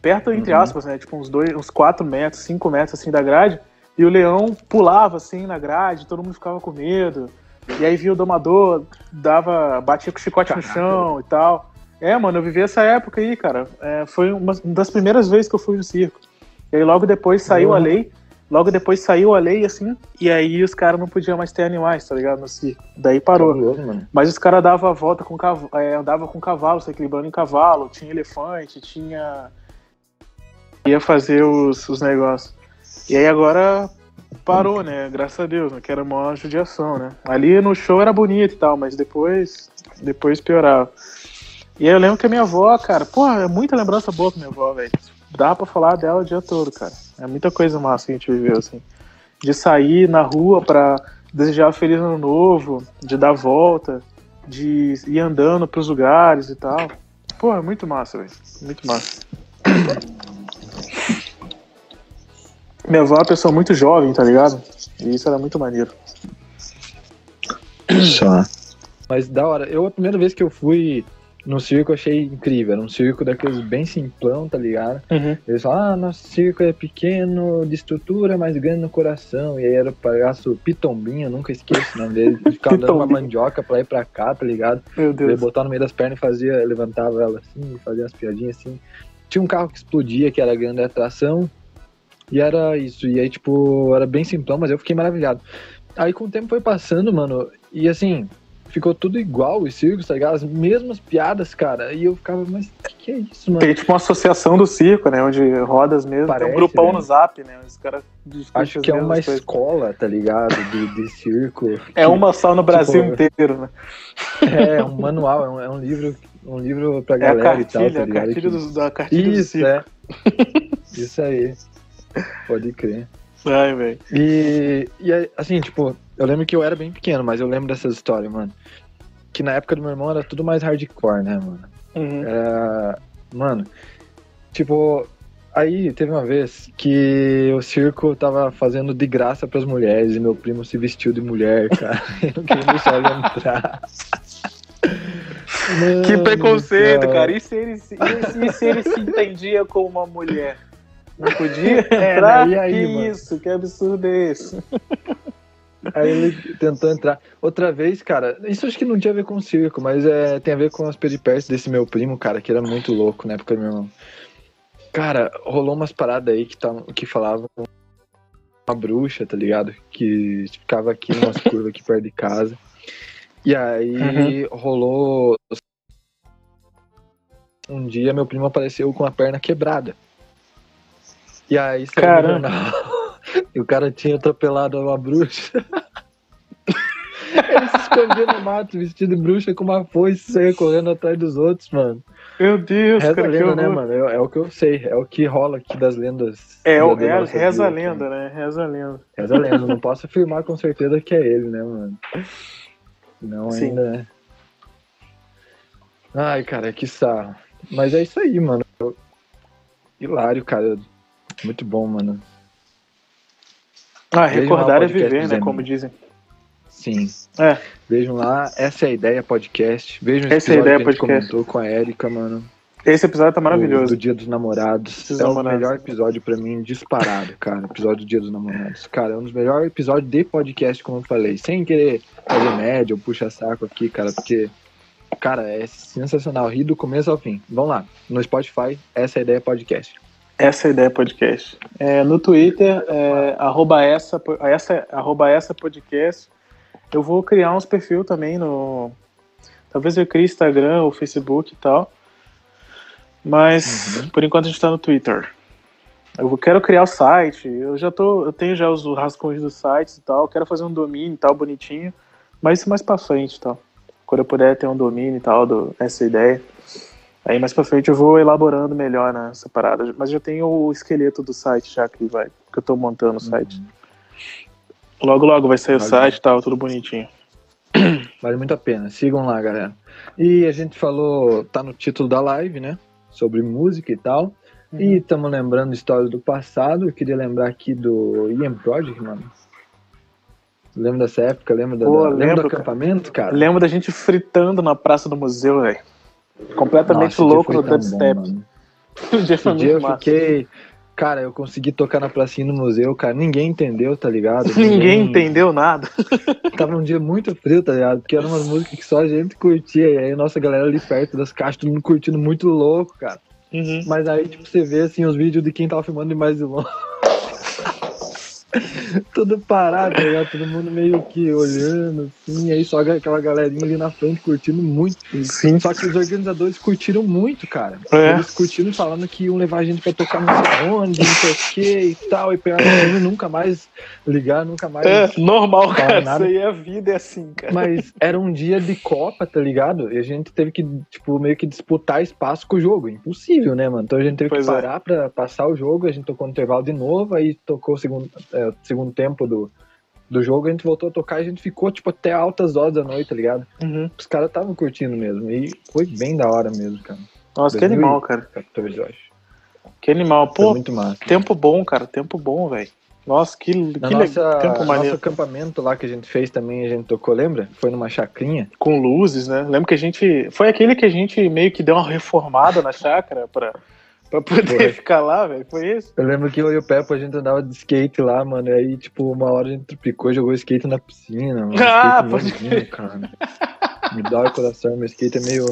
S2: perto, entre
S1: Uhum.
S2: aspas, né? Tipo, uns, dois, uns 4 metros, 5 metros, assim, da grade. E o leão pulava, assim, na grade, todo mundo ficava com medo. E aí via o domador, dava, batia com o chicote no
S1: Caraca.
S2: chão e tal. É, mano, eu vivi essa época aí, cara. É, foi uma das primeiras vezes que eu fui no circo. E aí logo depois saiu a
S1: Uhum.
S2: lei. Logo depois saiu a lei, assim, e aí os caras não podiam mais ter animais, tá ligado? No circo. Daí parou.
S1: Mano.
S2: Mas os caras davam a volta com cavalo, é, andava com cavalo, se equilibrando em cavalo, tinha elefante, tinha. ia fazer os, os negócios. E aí agora parou, né? Graças a Deus, né? Que era uma judiação, né? Ali no show era bonito e tal, mas depois. Depois piorava. E aí eu lembro que a minha avó, cara, porra, é muita lembrança boa com minha avó, velho. Dá pra falar dela o dia todo, cara. É muita coisa massa que a gente viveu, assim. De sair na rua pra desejar feliz ano novo, de dar volta, de ir andando pros lugares e tal. Pô, é muito massa, velho. Muito massa. <coughs> Minha avó é uma pessoa muito jovem, tá ligado? E isso era muito maneiro.
S1: Só. Mas da hora. Eu, a primeira vez que eu fui no circo, eu achei incrível. Era um circo daqueles bem simplão, tá ligado?
S2: Uhum.
S1: Eles falam, ah, nosso circo é pequeno, de estrutura, mas grande no coração. E aí era o palhaço Pitombinho, nunca esqueço o nome dele. Ele ficava dando uma mandioca pra ir pra cá, tá ligado?
S2: Meu
S1: Ele
S2: Deus.
S1: botava no meio das pernas e fazia, levantava ela assim, fazia umas piadinhas assim. Tinha um carro que explodia, que era a grande atração. E era isso. E aí, tipo, era bem simplão, mas eu fiquei maravilhado. Aí com o tempo foi passando, mano, e assim, ficou tudo igual os circos, tá ligado? As mesmas piadas, cara. E eu ficava, mas que que é isso, mano?
S2: Tem tipo uma associação do circo, né? Onde rodas mesmo. Tem
S1: Parece,
S2: um grupão
S1: né?
S2: no zap, né? Os caras
S1: Acho que é uma
S2: coisas.
S1: escola, tá ligado? De, de circo.
S2: É uma só no Brasil
S1: Tipo,
S2: inteiro, né?
S1: É, um manual, é um, é um livro, um livro pra
S2: É a
S1: galera e tal,
S2: cartilha,
S1: tá
S2: a
S1: ligado?
S2: cartilha
S1: Que-
S2: do, da cartilha do
S1: Isso,
S2: circo.
S1: é. Isso aí. Pode crer.
S2: Ai, velho.
S1: E, e assim, tipo, eu lembro que eu era bem pequeno, mas eu lembro dessas histórias, mano. Que na época do meu irmão era tudo mais hardcore, né, mano?
S2: Uhum.
S1: Era. Mano, tipo, aí teve uma vez que o circo tava fazendo de graça pras mulheres e meu primo se vestiu de mulher, cara. <laughs> e não queria deixar ele entrar.
S2: Que
S1: Mano
S2: preconceito,
S1: do céu.
S2: cara. E se, ele, se- se, e se ele se entendia como uma mulher? Não podia <laughs>
S1: É,
S2: entrar?
S1: né? E aí,
S2: que
S1: mano?
S2: isso? Que absurdo é esse?
S1: Aí ele tentou entrar. Outra vez, cara, isso acho que não tinha a ver com o circo, mas é, tem a ver com as peripécias desse meu primo, cara, que era muito louco na época do meu irmão. Cara, rolou umas paradas aí que, tá, que falavam uma bruxa, tá ligado? Que ficava aqui umas curvas aqui perto de casa. E aí uhum. rolou. Um dia meu primo apareceu com a perna quebrada. E aí saiu Caramba. <laughs> E o cara tinha atropelado uma bruxa. <laughs> Ele se escondia no mato, vestido de bruxa com uma foice, saia correndo atrás dos outros, mano.
S2: Meu Deus,
S1: reza cara, lenda, né, mano? É, é, o que eu sei, é o que rola aqui das lendas.
S2: É, o, é reza a lenda, aqui. né? Reza a lenda.
S1: Reza a lenda, não posso afirmar com certeza que é ele, né, mano? Não Sim. ainda, né? Ai, cara, que sarro. Mas é isso aí, mano. Hilário, cara. Muito bom, mano.
S2: Ah, recordar é viver, né? Como dizem.
S1: Sim. É. Vejam lá, essa é a ideia podcast. Vejam esse essa episódio é a ideia que a gente podcast. comentou com a Erika, mano.
S2: Esse episódio tá maravilhoso.
S1: Do Dia dos Namorados. é o melhor episódio pra mim, disparado, cara. Episódio do Dia dos Namorados. Cara, é um dos melhores episódios de podcast, como eu falei. Sem querer fazer média ou puxa saco aqui, cara, porque, cara, é sensacional. Rir do começo ao fim. Vamos lá. No Spotify, essa é a ideia podcast.
S2: Essa é a ideia podcast. É, no Twitter, é, arroba essa, essa, arroba essa podcast. Eu vou criar uns perfil também no. Talvez eu crie Instagram ou Facebook e tal. Mas uhum. por enquanto a gente tá no Twitter. Eu quero criar o site. Eu já tô. Eu tenho já os rascunhos dos sites e tal. Quero fazer um domínio e tal, bonitinho. Mas isso mais pra frente e tal. Quando eu puder ter um domínio e tal, do, essa ideia. Aí mais pra frente eu vou elaborando melhor nessa parada. Mas já tenho o esqueleto do site já que vai. Que eu tô montando o uhum. site. Logo, logo vai sair vale o site e tal, tudo bonitinho. <coughs>
S1: Vale muito a pena. Sigam lá, galera. E a gente falou, tá no título da live, né? Sobre música e tal. Uhum. E estamos lembrando histórias do passado. Eu queria lembrar aqui do Ian Project, mano. Lembra dessa época? Lembra, da, Pô, da, lembro, lembra do acampamento, cara?
S2: Lembro da gente fritando na praça do museu, velho. Completamente Nossa, louco no dubstep. <laughs>
S1: o dia, foi dia eu massa. fiquei Cara, eu consegui tocar na pracinha no museu, cara. Ninguém entendeu, tá ligado? <laughs>
S2: Ninguém, Ninguém entendeu nada. <laughs>
S1: Tava um dia muito frio, tá ligado? Porque eram umas músicas que só a gente curtia. E aí nossa galera ali perto das caixas, todo mundo curtindo muito louco, cara. Uhum. Mas aí, tipo, você vê assim os vídeos de quem tava filmando de mais de longe. <laughs> Tudo parado, tá ligado? Todo mundo meio que olhando, assim, aí só aquela galerinha ali na frente curtindo muito. Sim. Só que os organizadores curtiram muito, cara. É. Eles curtiram falando que iam levar a gente pra tocar não sei onde, não sei o que e tal, e pegar e nunca mais ligar, nunca mais.
S2: É, normal, cara. Nada. Isso aí é a vida, é assim, cara.
S1: Mas era um dia de Copa, tá ligado? E a gente teve que, tipo, meio que disputar espaço com o jogo. Impossível, né, mano? Então a gente teve pois que é. parar é. pra passar o jogo, a gente tocou no intervalo de novo, aí tocou o segundo é, segundo tempo do, do jogo, a gente voltou a tocar e a gente ficou, tipo, até altas horas da noite, tá ligado? Uhum. Os caras estavam curtindo mesmo. E foi bem da hora mesmo, cara.
S2: Nossa, que animal, cara.
S1: 14, eu acho.
S2: Que animal. Pô, muito massa. tempo bom, cara. Tempo bom, velho. Nossa, que,
S1: Na que nossa, tempo maneiro. Nosso acampamento lá que a gente fez também, a gente tocou, lembra? Foi numa chacrinha.
S2: Com luzes, né? Lembro que a gente... Foi aquele que a gente meio que deu uma reformada na chácara pra Pra poder Foi. ficar lá, velho? Foi isso?
S1: Eu lembro que eu e o Pepe, a gente andava de skate lá, mano. E aí, tipo, uma hora a gente tripicou e jogou skate na piscina, mano. <laughs>
S2: Ah, pode
S1: cara. Me dá o coração, meu skate é meio.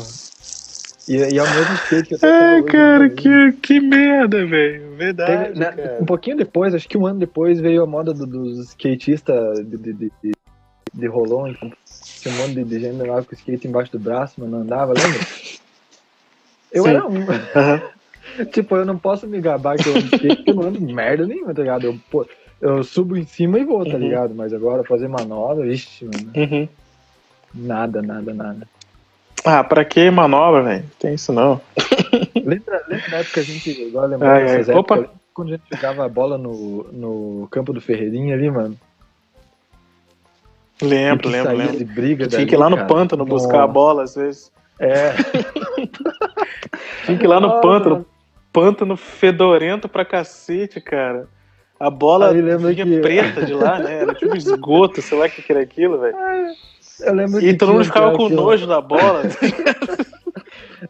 S1: E, e é o mesmo skate que eu
S2: tenho. Ai, cara, que, que merda, velho. Verdade. Teve,
S1: né, um pouquinho depois, acho que um ano depois, veio a moda do, dos skatistas de, de, de, de rolão. Então, tinha um monte de gente andava com skate embaixo do braço, mano, andava, lembra? Eu Sim. era um. Uhum. <laughs> tipo, eu não posso me gabar que eu ando skate porque eu não ando <laughs> merda nenhuma, tá ligado? Eu, pô, eu subo em cima e vou, tá uhum. ligado? Mas agora fazer manobra, ixi, mano. Uhum. Nada, nada, nada.
S2: Ah, pra que manobra, velho? Tem isso não. <laughs>
S1: lembra, lembra da época que a gente, agora lembrando dessas épocas, Opa. quando a gente jogava a bola no, no campo do Ferreirinha ali, mano?
S2: Lembro, lembro, lembro.
S1: De briga
S2: Tinha que ir lá no cara. pântano Nossa. buscar a bola às vezes.
S1: É.
S2: Tinha que ir lá no pântano pântano fedorento pra cacete, cara. A bola vinha que... preta de lá, né? Era tipo esgoto, sei lá o que, era aquilo, velho. Eu lembro e todo mundo ficava com nojo da bola. <laughs>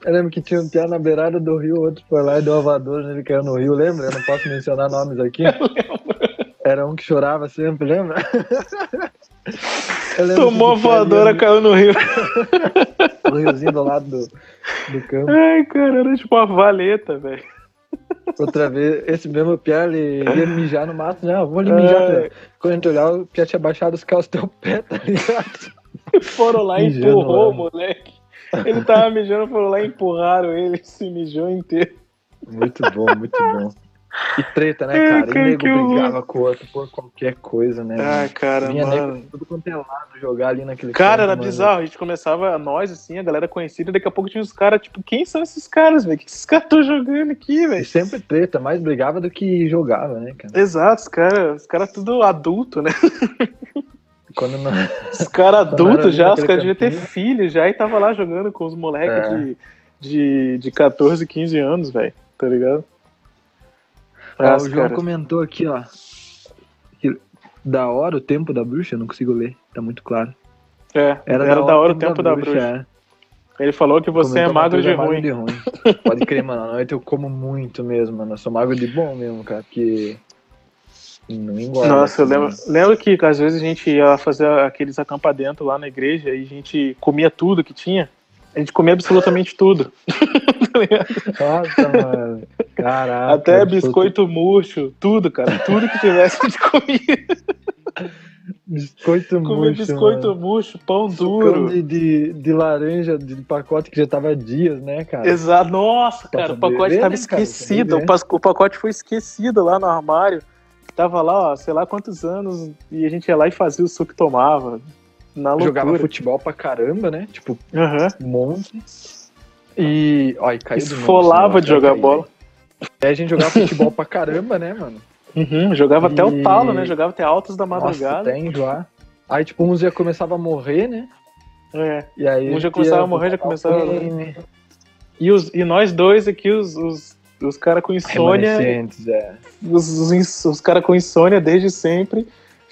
S1: Eu lembro que tinha um piá na beirada do rio, outro foi lá e deu uma voadora nele caiu no rio, lembra? Eu não posso mencionar nomes aqui. Era um que chorava sempre, lembra? <laughs>
S2: Tomou a voadora, caiu no rio. <laughs>
S1: no riozinho do lado do, do campo.
S2: Ai, cara, era tipo uma valeta, velho.
S1: Outra vez, esse mesmo Pierre, ele ia <laughs> mijar no mato, né? Vou ali mijar.
S2: É.
S1: Quando a gente olhar, o Pierre tinha baixado os calços do teu pé, tá ligado? <laughs>
S2: Foram lá e empurrou o
S1: lá.
S2: moleque. Ele tava mijando, foram lá e empurraram ele, se mijou inteiro.
S1: Muito bom, muito bom. E treta, né,
S2: É,
S1: cara?
S2: cara,
S1: e nego brigava com o outro por qualquer coisa, né? Mano?
S2: cara,
S1: Vinha nego
S2: mano.
S1: de tudo quanto é lado jogar ali naquele
S2: Cara,
S1: campo,
S2: era
S1: mano.
S2: bizarro. A gente começava, nós, assim, a galera conhecida, daqui a pouco tinha os caras, tipo, quem são esses caras, velho? O que esses caras estão jogando aqui, velho?
S1: sempre treta, mais brigava do que jogava, né, cara?
S2: Exato, os caras os cara tudo adulto, né? <laughs>
S1: Quando não...
S2: Os caras <laughs> adultos já, os caras deviam ter filho já e tava lá jogando com os moleques
S1: É.
S2: de, de, de 14, 15 anos, velho. Tá ligado? Nossa,
S1: o João comentou aqui, ó. Que da hora o tempo da bruxa, eu não consigo ler, tá muito claro.
S2: É, era, da hora o tempo da bruxa.
S1: é.
S2: Ele falou que você é
S1: Comentou
S2: magro de ruim.
S1: de ruim. Pode crer, mano. À noite eu como muito mesmo, mano. Eu sou magro de bom mesmo, cara, porque não engorda.
S2: Nossa, eu
S1: assim,
S2: lembro,
S1: mano.
S2: lembro que às vezes a gente ia fazer aqueles acampamentos lá na igreja e a gente comia tudo que tinha. A gente comia absolutamente tudo. <laughs> Tá?
S1: Nossa, mano. Caraca.
S2: Até biscoito murcho, tudo, cara. Tudo que tivesse a gente comia.
S1: Biscoito
S2: Comia
S1: murcho,
S2: biscoito
S1: mano.
S2: murcho, pão duro.
S1: de, de, de laranja, de pacote que já tava há dias, né, cara?
S2: Exato. Nossa, cara, o pacote
S1: beber,
S2: tava
S1: né, cara?
S2: esquecido.
S1: Pra
S2: O, pacote foi esquecido lá no armário. Tava lá, ó, sei lá quantos anos, e a gente ia lá e fazia o suco e tomava. Na loucura.
S1: Jogava futebol pra caramba, né? Tipo,
S2: Aham.
S1: um monte. E. Ó, e caiu
S2: Esfolava de jogar bola.
S1: né? Aí a gente jogava futebol pra caramba, né, mano?
S2: Uhum, jogava até o
S1: E-
S2: talo, né? Jogava até altos da
S1: Nossa,
S2: madrugada.
S1: até enjoar. Aí, tipo, uns já começava a morrer, né?
S2: É.
S1: E aí.
S2: Um já começava a morrer, já começava-
S1: banho,
S2: E, os, e nós dois aqui, os, os, os caras com insônia,
S1: é.
S2: os, os, os caras com insônia desde sempre,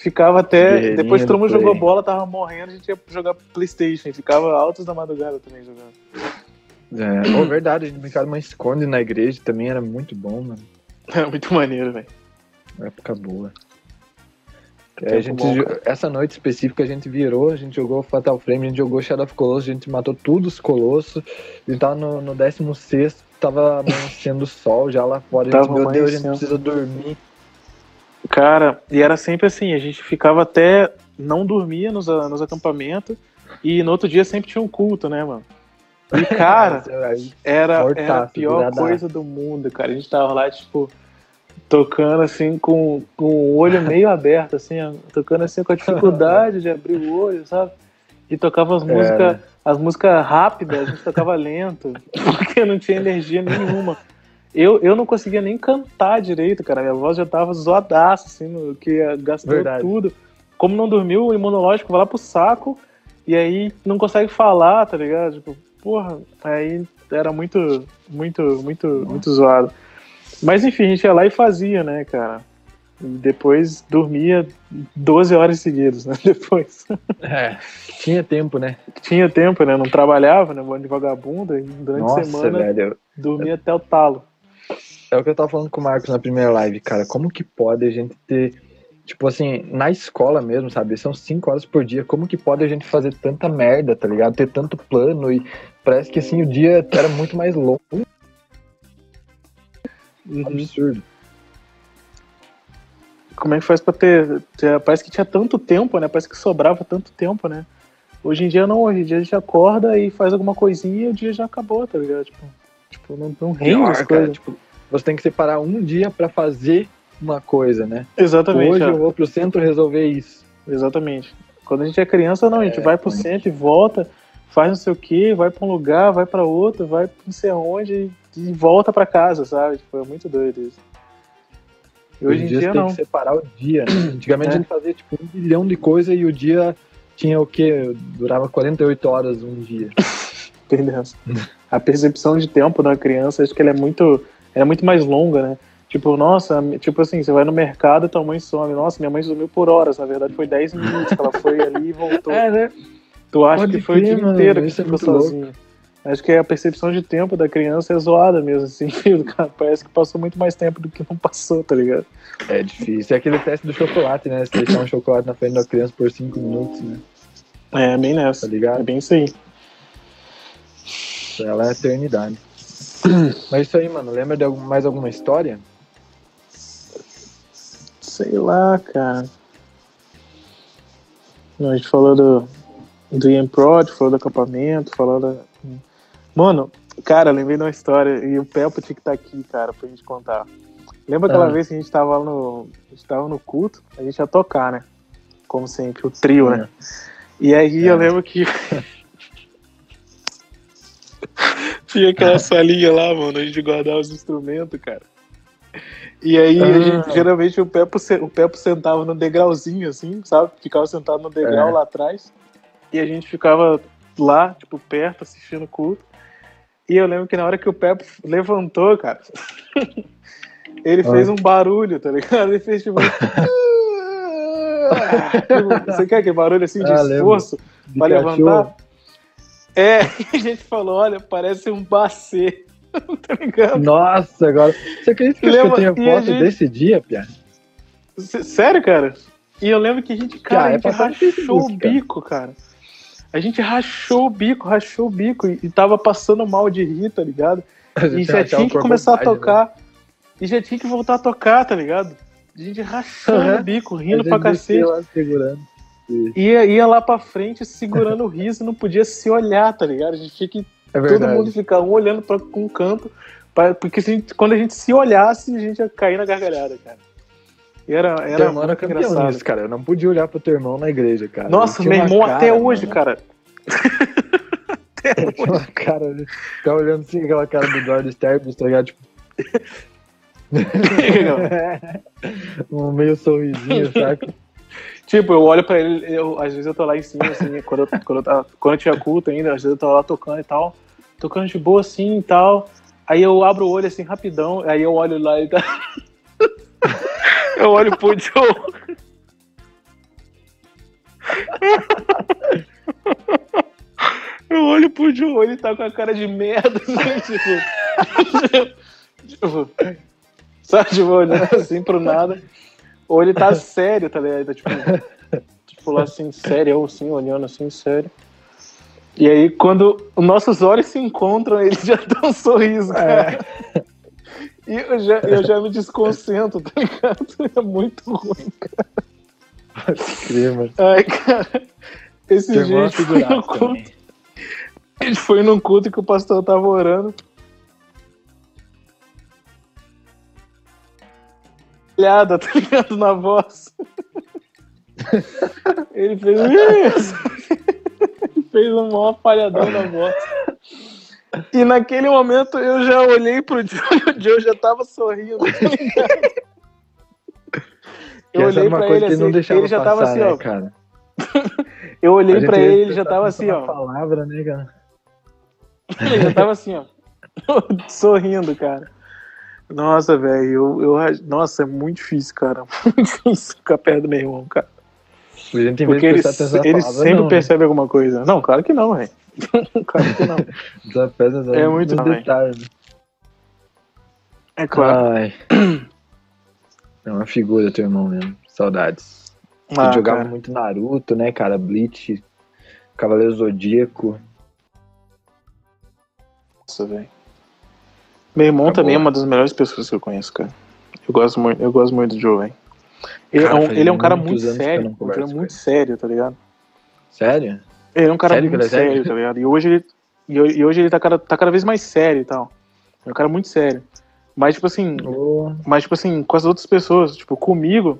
S2: ficava até. Depois que todo
S1: do
S2: mundo jogou bola, tava morrendo, a gente ia jogar Playstation. Ficava altos da madrugada também jogando.
S1: É, <clears throat> oh, verdade, a gente brincava de uma esconde na igreja também, era muito bom, mano.
S2: Era muito maneiro, velho.
S1: Época boa. É, a gente,
S2: bom,
S1: essa noite específica a gente virou, a gente jogou Fatal Frame, a gente jogou Shadow of Colossus, a gente matou todos os colossos. A gente tava no, no 16, tava amanhecendo o <laughs> sol já lá fora. A gente,
S2: Tava
S1: meu Deus, a gente precisa dormir.
S2: Cara, e era sempre assim, a gente ficava até. não dormia nos, nos acampamentos. E no outro dia sempre tinha um culto, né, mano? E, <laughs> cara,
S1: Aí,
S2: era, era a pior coisa do mundo, cara. A gente tava lá, tipo, tocando assim, com, com o olho meio aberto, assim, tocando assim com a dificuldade de abrir o olho, sabe? E tocava as
S1: É.
S2: músicas, as músicas rápidas, a gente tocava lento, <laughs> porque não tinha energia nenhuma. Eu, eu não conseguia nem cantar direito, cara. Minha voz já tava zoadaça, assim, no, que gastou
S1: Verdade.
S2: tudo. Como não dormiu, o imunológico vai lá pro saco, e aí não consegue falar, tá ligado? Tipo, porra, aí era muito, muito, muito, muito zoado. Mas enfim, a gente ia lá e fazia, né, cara? E depois dormia 12 horas seguidas, né? <laughs> Depois.
S1: é, tinha tempo, né?
S2: Tinha tempo, né? Não trabalhava, né? Mano de vagabunda, e durante a
S1: Nossa,
S2: semana
S1: velho.
S2: dormia até o talo.
S1: É o que eu tava falando com o Marcos na primeira live, cara. Como que pode a gente ter. Tipo assim, na escola mesmo, sabe? São cinco horas por dia. Como que pode a gente fazer tanta merda, tá ligado? Ter tanto plano e parece que assim o dia era muito mais longo.
S2: Uhum.
S1: Absurdo.
S2: Como é que faz pra ter, ter- Parece que tinha tanto tempo, né? Parece que sobrava tanto tempo, né? Hoje em dia não, hoje em dia a gente acorda e faz alguma coisinha e o dia já acabou, tá ligado? Tipo, tipo não, não rende as
S1: cara,
S2: coisas.
S1: tipo, você tem que separar um dia pra fazer uma coisa, né?
S2: Exatamente.
S1: Hoje
S2: ó.
S1: eu vou pro centro resolver isso.
S2: Exatamente. Quando a gente é criança, não, a gente
S1: É,
S2: vai pro
S1: mas-
S2: centro e volta, faz não sei o que, vai pra um lugar, vai pra outro, vai não sei aonde e volta pra casa, sabe? Tipo, é muito doido isso. E hoje em dia,
S1: você tem
S2: não.
S1: que separar o dia. né? <coughs> Antigamente
S2: É.
S1: a gente fazia tipo um bilhão de coisa e o dia tinha o quê? Durava 48 horas um dia. <laughs>
S2: Entendeu? <laughs> A percepção de tempo da criança, acho que ela é muito, ela é muito mais longa, né? Tipo, nossa, tipo assim, você vai no mercado e tua mãe some. Nossa, minha mãe sumiu por horas, na verdade foi 10 minutos que ela foi ali e voltou.
S1: né?
S2: Tu acha
S1: Pode
S2: que foi o
S1: crer,
S2: dia
S1: mano,
S2: inteiro que
S1: é
S2: ficou
S1: louco.
S2: sozinho. Acho que a percepção de tempo da criança é zoada mesmo, assim. <laughs> Cara, parece que passou muito mais tempo do que não passou, tá ligado?
S1: É difícil. É aquele teste do chocolate, né? Você deixar um chocolate na frente da criança por 5 minutos, né?
S2: É, bem nessa.
S1: Tá ligado?
S2: É bem isso aí.
S1: Ela é eternidade. <clears throat> Mas isso aí, mano, lembra de mais alguma história?
S2: Sei lá, cara. A gente falou do, do Ian Prod, falou do acampamento, falou da. Mano, cara, lembrei de uma história e o Pepo tinha que estar aqui, cara, pra gente contar. Lembra aquela
S1: Ah.
S2: vez que a gente tava no. A gente tava no culto, a gente ia tocar, né? Como sempre, o trio, né? E aí eu
S1: É.
S2: lembro que. <laughs> Tinha aquela salinha lá, mano, a gente guardava os instrumentos, cara. E aí,
S1: Ah.
S2: gente, geralmente, o Pepo, o Pepo sentava no degrauzinho, assim, sabe? Ficava sentado no degrau
S1: É.
S2: lá atrás. E a gente ficava lá, tipo, perto, assistindo o culto. E eu lembro que na hora que o Pepo levantou, cara, <laughs> ele
S1: Ah.
S2: fez um barulho, tá ligado? Ele fez tipo. <laughs> <laughs> Você quer aquele barulho assim de
S1: Ah,
S2: esforço
S1: De
S2: pra
S1: cachorro?
S2: levantar? É, e <laughs> a gente falou, olha, parece um bacê. <laughs> tá ligado?
S1: Nossa, agora. Você acredita que eu
S2: Lembra-
S1: tenho
S2: e a
S1: foto
S2: gente-
S1: desse dia, Pia?
S2: Sério, cara? E eu lembro que a gente, cara,
S1: é
S2: a gente
S1: passar no
S2: rachou o bico, cara. A gente rachou o bico, rachou o bico e, e tava passando mal de rir, tá ligado? E
S1: gente
S2: já tinha que começar a
S1: né?
S2: tocar. E já tinha que voltar a tocar, tá ligado? A gente rachando
S1: Aham.
S2: o bico, rindo
S1: gente
S2: pra cacete.
S1: lá segurando.
S2: Ia, ia lá pra frente segurando o riso, não podia se olhar, tá ligado? A gente tinha que
S1: É
S2: todo mundo ficar um olhando pra um canto, pra- porque a gente- quando a gente se olhasse, a gente ia cair na gargalhada, cara. E era,
S1: Teu
S2: era
S1: irmão era campeão
S2: engraçado.
S1: nisso, cara. Eu não podia olhar pro teu irmão na igreja, cara.
S2: Nossa, meu irmão
S1: cara, <laughs>
S2: até hoje,
S1: mano.
S2: cara.
S1: Tinha uma cara. de- Ficava olhando assim, aquela cara do Eduardo Sterbis, tá ligado? Tipo, <laughs> <laughs> um meio sorrisinho, saca?
S2: Tipo, eu olho pra ele, eu, às vezes eu tô lá em cima, assim, <laughs> quando eu, quando eu, quando eu tinha culto ainda, às vezes eu tô lá tocando e tal, tocando de boa assim e tal. Aí eu abro o olho assim rapidão, aí eu olho lá e tá. <laughs> eu olho pro Joe. <laughs> Eu olho pro Joe, ele tá com a cara de merda, assim, tipo. tipo sabe, tipo, olhando assim pro nada. Ou ele tá sério, tá ligado? Ele tá, tipo, <laughs> tipo lá assim, sério, ou assim, olhando assim, sério. E aí, quando os nossos olhos se encontram, ele já dá um sorriso, cara. E eu já, eu já me desconcentro, tá ligado? <laughs> É muito ruim. Ai, cara. Esse
S1: Teu irmão é
S2: dia a gente foi
S1: figuraça
S2: culto. A gente foi num culto que o pastor tava orando. Olhada, tá ligado? Na voz. Ele fez isso. Fez um maior falhadão na voz. E naquele momento eu já olhei pro Joe e o Joe já tava sorrindo, tá ligado? Eu olhei pra ele assim, ele já
S1: passar,
S2: tava assim,
S1: né,
S2: ó.
S1: cara?
S2: Eu olhei pra ele, ele já tava assim, ó.
S1: palavra, né, cara?
S2: Ele já tava assim, ó. <laughs> Sorrindo, cara. Nossa, velho. Eu, eu, nossa, é muito difícil, cara. <laughs> Muito difícil ficar perto do meu irmão, cara. Porque ele, ele sempre
S1: não, né?
S2: percebe alguma coisa. Não, claro que não, velho. <laughs> claro que não. É muito também.
S1: detalhes.
S2: É claro.
S1: Ai. É uma figura teu irmão mesmo. Saudades. Ele
S2: Ah,
S1: jogava
S2: cara.
S1: muito Naruto, né, cara? Bleach, Cavaleiro Zodíaco.
S2: Nossa, velho. Meu irmão
S1: Acabou.
S2: também é uma das melhores pessoas que eu conheço, cara. Eu gosto muito, eu gosto muito do Joe, velho. Ele,
S1: Cara,
S2: é um, ele é um cara muito sério.
S1: converso
S2: é
S1: com
S2: muito sério, tá ligado?
S1: Sério?
S2: Ele é um cara
S1: Sério
S2: muito
S1: é sério?
S2: sério, tá ligado? E hoje ele, e, e hoje ele tá cada, tá cada vez mais sério e tal. É um cara muito sério. Mas, tipo assim,
S1: Ô,
S2: mas, tipo assim, com as outras pessoas, tipo, comigo,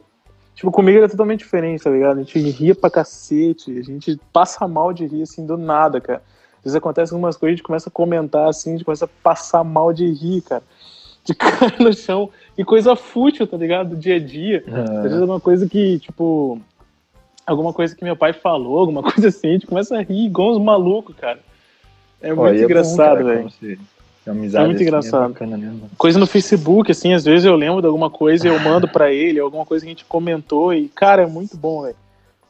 S2: tipo, comigo era totalmente diferente, tá ligado? A gente ria pra cacete, a gente passa mal de rir, assim, do nada, cara. Às vezes acontece algumas coisas, a gente começa a comentar, assim, a gente começa a passar mal de rir, cara. De <laughs> cair no chão. E coisa fútil, tá ligado? Do dia a dia. Às vezes
S1: ah,
S2: alguma coisa que, tipo. Alguma coisa que meu pai falou, alguma <laughs> coisa assim, a gente começa a rir igual uns malucos, cara. É
S1: ó,
S2: muito
S1: e é bom,
S2: engraçado,
S1: cara,
S2: velho. É muito
S1: assim
S2: engraçado.
S1: bacana mesmo.
S2: Coisa no Facebook, assim, às vezes eu lembro de alguma coisa e eu mando pra ele, alguma coisa que a gente comentou e, cara, é muito bom, velho.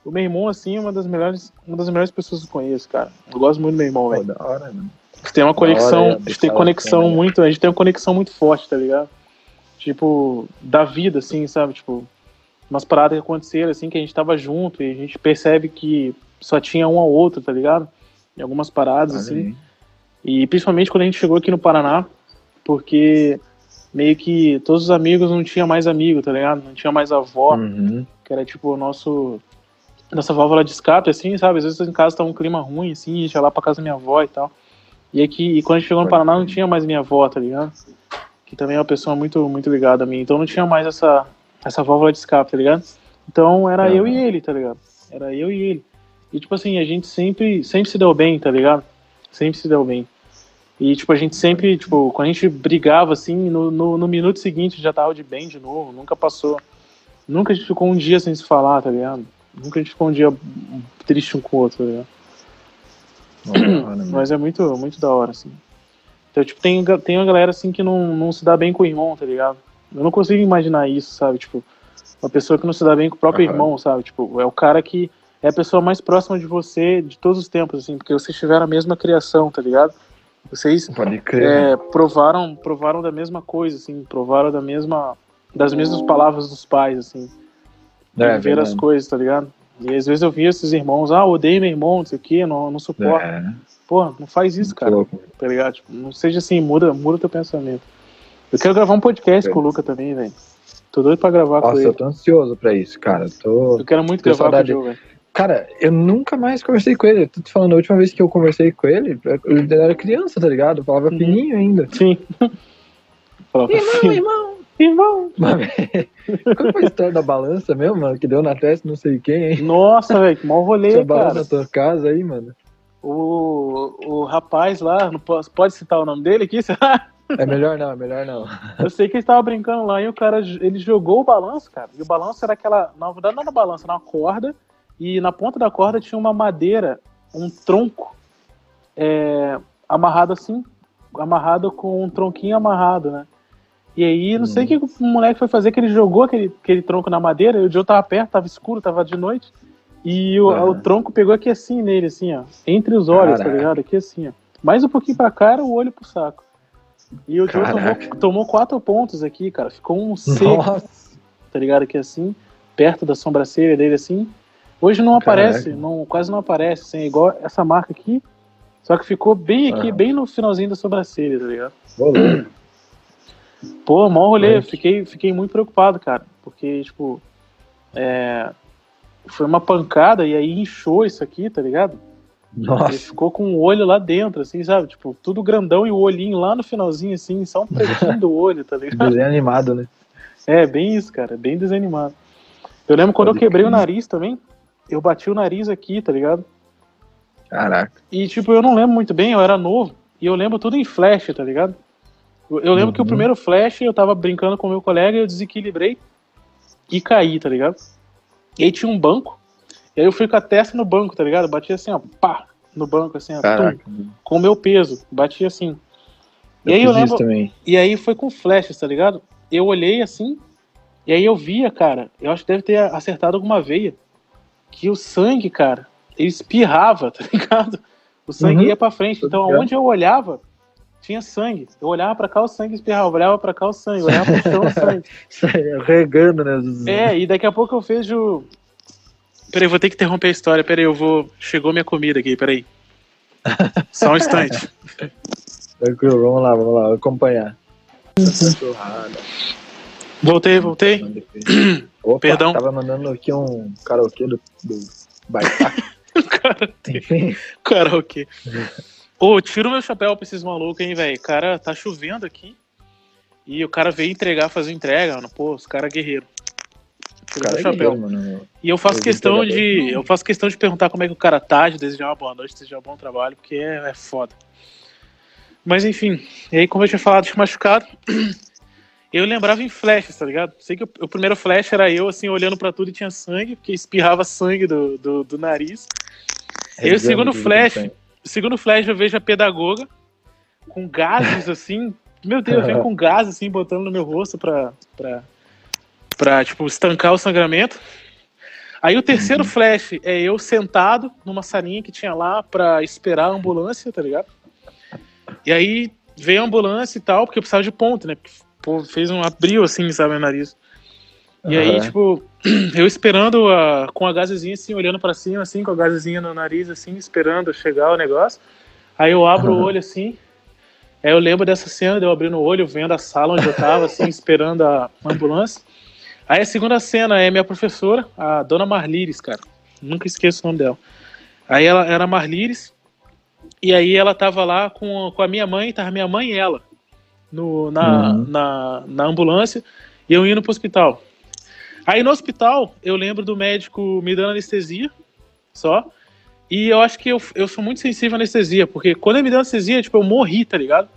S2: O meu irmão, assim, é uma das melhores, uma das melhores pessoas que eu conheço, cara. Eu gosto muito do meu irmão, velho.
S1: da hora, mano.
S2: A gente tem uma conexão,
S1: hora,
S2: a gente tem conexão
S1: assim,
S2: muito, a gente tem uma conexão muito forte, tá ligado? Tipo, da vida, assim, sabe? Tipo, umas paradas que aconteceram, assim, que a gente tava junto e a gente percebe que só tinha um ao outro, tá ligado? Em algumas paradas,
S1: Olha
S2: assim.
S1: aí.
S2: E principalmente quando a gente chegou aqui no Paraná, porque meio que todos os amigos não tinha mais amigo, tá ligado? Não tinha mais avó,
S1: Uhum.
S2: que era tipo o nosso nossa válvula de escape, assim, sabe? Às vezes em casa tá um clima ruim, assim, a gente ia lá pra casa da minha avó e tal. E aqui, e quando a gente chegou no Paraná, não tinha mais minha avó, tá ligado? Que também é uma pessoa muito, muito ligada a mim. Então não tinha mais essa, essa válvula de escape, tá ligado? Então era eu e ele, tá ligado? Era eu e ele. E tipo assim, a gente sempre, sempre se deu bem, tá ligado? Sempre se deu bem. E tipo, a gente sempre, tipo, quando a gente brigava assim, no, no, no minuto seguinte já tava de bem de novo, nunca passou. Nunca a gente ficou um dia sem se falar, tá ligado? Nunca a gente ficou um dia triste um com o outro, tá
S1: mano. <clears throat>
S2: Mas é muito, muito da hora, assim. Então, tipo, tem, tem uma galera, assim, que não, não se dá bem com o irmão, tá ligado? Eu não consigo imaginar isso, sabe? Tipo, uma pessoa que não se dá bem com o próprio
S1: Aham.
S2: irmão, sabe? Tipo, é o cara que é a pessoa mais próxima de você de todos os tempos, assim, porque vocês tiveram a mesma criação, tá ligado? Vocês
S1: né?
S2: é, provaram, provaram da mesma coisa, assim, provaram da mesma, das mesmas palavras dos pais, assim
S1: É,
S2: ver as coisas, tá ligado? E às vezes eu via esses irmãos, ah, odeio meu irmão, não sei o que, não, não suporto.
S1: É,
S2: Pô, não faz isso, cara,
S1: louco.
S2: tá ligado? Tipo, não seja assim, muda, muda teu pensamento. Eu quero gravar um podcast
S1: É.
S2: com o Luca também, velho. Tô doido pra gravar com
S1: Nossa,
S2: ele.
S1: eu tô ansioso pra isso, cara. Tô...
S2: Eu quero muito
S1: tenho
S2: gravar
S1: saudade.
S2: com o Joe, velho.
S1: Cara, eu nunca mais conversei com ele. Eu tô te falando, a última vez que eu conversei com ele, ele era criança, tá ligado? Eu falava
S2: Uhum.
S1: fininho ainda.
S2: Sim. <laughs> Falava assim,
S1: irmão.
S2: Irmão.
S1: Mano, <laughs> Qual foi a história da balança mesmo, mano? Que deu na testa, não sei quem, hein?
S2: Nossa, velho, que mau rolê,
S1: Tinha balança
S2: cara.
S1: na tua casa aí, mano.
S2: O, o rapaz lá, não posso, pode citar o nome dele aqui? <laughs>
S1: É melhor não, é melhor não.
S2: Eu sei que ele estava brincando lá e o cara ele jogou o balanço, cara. E o balanço era aquela. Na verdade, não era balança, era uma corda. E na ponta da corda tinha uma madeira, um tronco é, amarrado assim, amarrado com um tronquinho amarrado, né? E aí, não sei o que o moleque foi fazer, que ele jogou aquele, aquele tronco na madeira, e o Joe tava perto, tava escuro, tava de noite. E o, o tronco pegou aqui assim nele, assim, ó. Entre os olhos, tá
S1: Caraca.
S2: ligado? Aqui assim, ó. Mais um pouquinho pra cá era o olho pro saco. E o Joe tomou, tomou quatro pontos aqui, cara. Ficou um seco,
S1: Nossa.
S2: tá ligado? Aqui assim, perto da sobrancelha dele, assim. Hoje não
S1: Caraca.
S2: aparece, não, quase não aparece, assim, igual essa marca aqui. Só que ficou bem aqui,
S1: Aham.
S2: bem no finalzinho da sobrancelha, tá ligado?
S1: Louco.
S2: Pô, mó rolê,
S1: Mas-
S2: fiquei, fiquei muito preocupado, cara. Porque, tipo, é, foi uma pancada e aí inchou isso aqui, tá ligado? Ele
S1: Nossa.
S2: ficou com o olho lá dentro, assim, sabe? Tipo, tudo grandão e o olhinho lá no finalzinho, assim, só um pretinho do olho, tá ligado?
S1: Desenho animado, né?
S2: É, bem isso, cara, bem desanimado. Eu lembro quando
S1: Pode
S2: eu quebrei
S1: crer.
S2: o nariz também, eu bati o nariz aqui, tá ligado?
S1: Caraca.
S2: E, tipo, eu não lembro muito bem, eu era novo, e eu lembro tudo em flash, tá ligado? Eu, lembro que o
S1: Uhum.
S2: primeiro flash, eu tava brincando com meu colega, eu desequilibrei e caí, tá ligado? E aí tinha um banco, e aí eu fui com a testa no banco, tá ligado? Bati assim, ó, pá, no banco, assim, ó, tum, com o meu peso, bati assim. E
S1: Eu
S2: aí eu lembro, e aí foi com flashes, tá ligado? Eu olhei assim, e aí eu via, cara, eu acho que deve ter acertado alguma veia, que o sangue, cara, ele espirrava, <laughs> tá ligado? O sangue
S1: Uhum.
S2: ia pra frente. Então, aonde eu olhava, tinha sangue. Eu olhava pra cá, o sangue espirrava. Eu olhava pra cá, o sangue. Olhava pro chão, o sangue. <laughs>
S1: Sai regando, né?
S2: É, e daqui a pouco eu vejo... Peraí, vou ter que interromper a história. Peraí, eu vou... Chegou minha comida aqui, peraí. Só um instante. <laughs>
S1: Tranquilo, vamos lá, vamos lá, vou acompanhar.
S2: Voltei, voltei. <clears throat>
S1: Opa,
S2: Perdão.
S1: tava mandando aqui um karaokê do, do Baitaca. <laughs> Enfim,
S2: Karaokê. Ô, tira o meu chapéu pra esses malucos, hein, velho. Cara, tá chovendo aqui. E o cara veio entregar, fazer entrega, mano. Pô, os caras guerreiros. Tira o
S1: cara,
S2: meu
S1: é
S2: chapéu.
S1: mano.
S2: E eu faço questão de. Eu faço questão de perguntar como é que o cara tá, de desejar uma boa noite, desejar um bom trabalho, porque é, é foda. Mas enfim, e aí, como eu tinha falado de machucado, <clears throat> eu lembrava em flashes, tá ligado? Sei que o, o primeiro flash era eu, assim, olhando pra tudo e tinha sangue, porque espirrava sangue do, do, do nariz. E aí, o segundo flash, segundo flash eu vejo a pedagoga com gases assim. Meu Deus, vem com gás assim, botando no meu rosto pra, pra, pra tipo, estancar o sangramento. Aí o terceiro
S1: Uhum.
S2: flash é eu sentado numa salinha que tinha lá pra esperar a ambulância, tá ligado? E aí veio a ambulância e tal, porque eu precisava de ponto, né? Porque, pô, fez um abril assim, sabe, meu nariz. E aí,
S1: Aham.
S2: tipo, <clears throat> eu esperando a, com a gazezinha assim, olhando pra cima, assim, com a gazezinha no nariz, assim, esperando chegar o negócio. Aí eu abro o
S1: Aham.
S2: olho assim, Aí eu lembro dessa cena de eu abrindo o olho, vendo a sala onde eu tava, assim, <laughs> esperando a ambulância. Aí a segunda cena é minha professora, a dona Marlires, cara. Nunca esqueço o nome dela. Aí ela era Marlires, e aí ela tava lá com, com a minha mãe, tava minha mãe e ela no, na, uhum. na, na ambulância, e eu indo pro hospital. Aí no hospital, eu lembro do médico me dando anestesia, só. E eu acho que eu, eu sou muito sensível à anestesia, porque quando ele me deu anestesia, tipo, eu morri, tá ligado?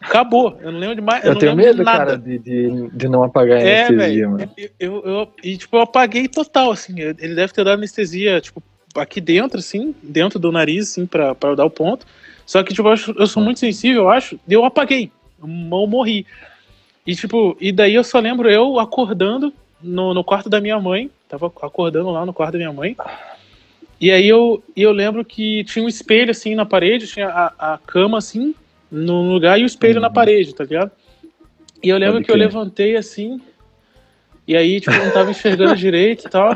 S2: Acabou. Eu não lembro de mais. Eu, eu tenho medo, cara,
S1: de, de, de, não apagar a é, anestesia, mano.
S2: Eu, eu, eu, e, tipo, eu apaguei total, assim. Ele deve ter dado anestesia, tipo, aqui dentro, assim, dentro do nariz, assim, pra, pra eu dar o ponto. Só que, tipo, eu, eu sou muito sensível, eu acho, e eu apaguei. Eu morri. E, tipo, e daí eu só lembro eu acordando no, no quarto da minha mãe. Tava acordando lá no quarto da minha mãe. E aí eu, eu lembro que tinha um espelho assim na parede, tinha a, a cama assim no lugar e o espelho uhum. na parede, tá ligado? E eu lembro que eu levantei assim, e aí, tipo, não tava enxergando direito e tal.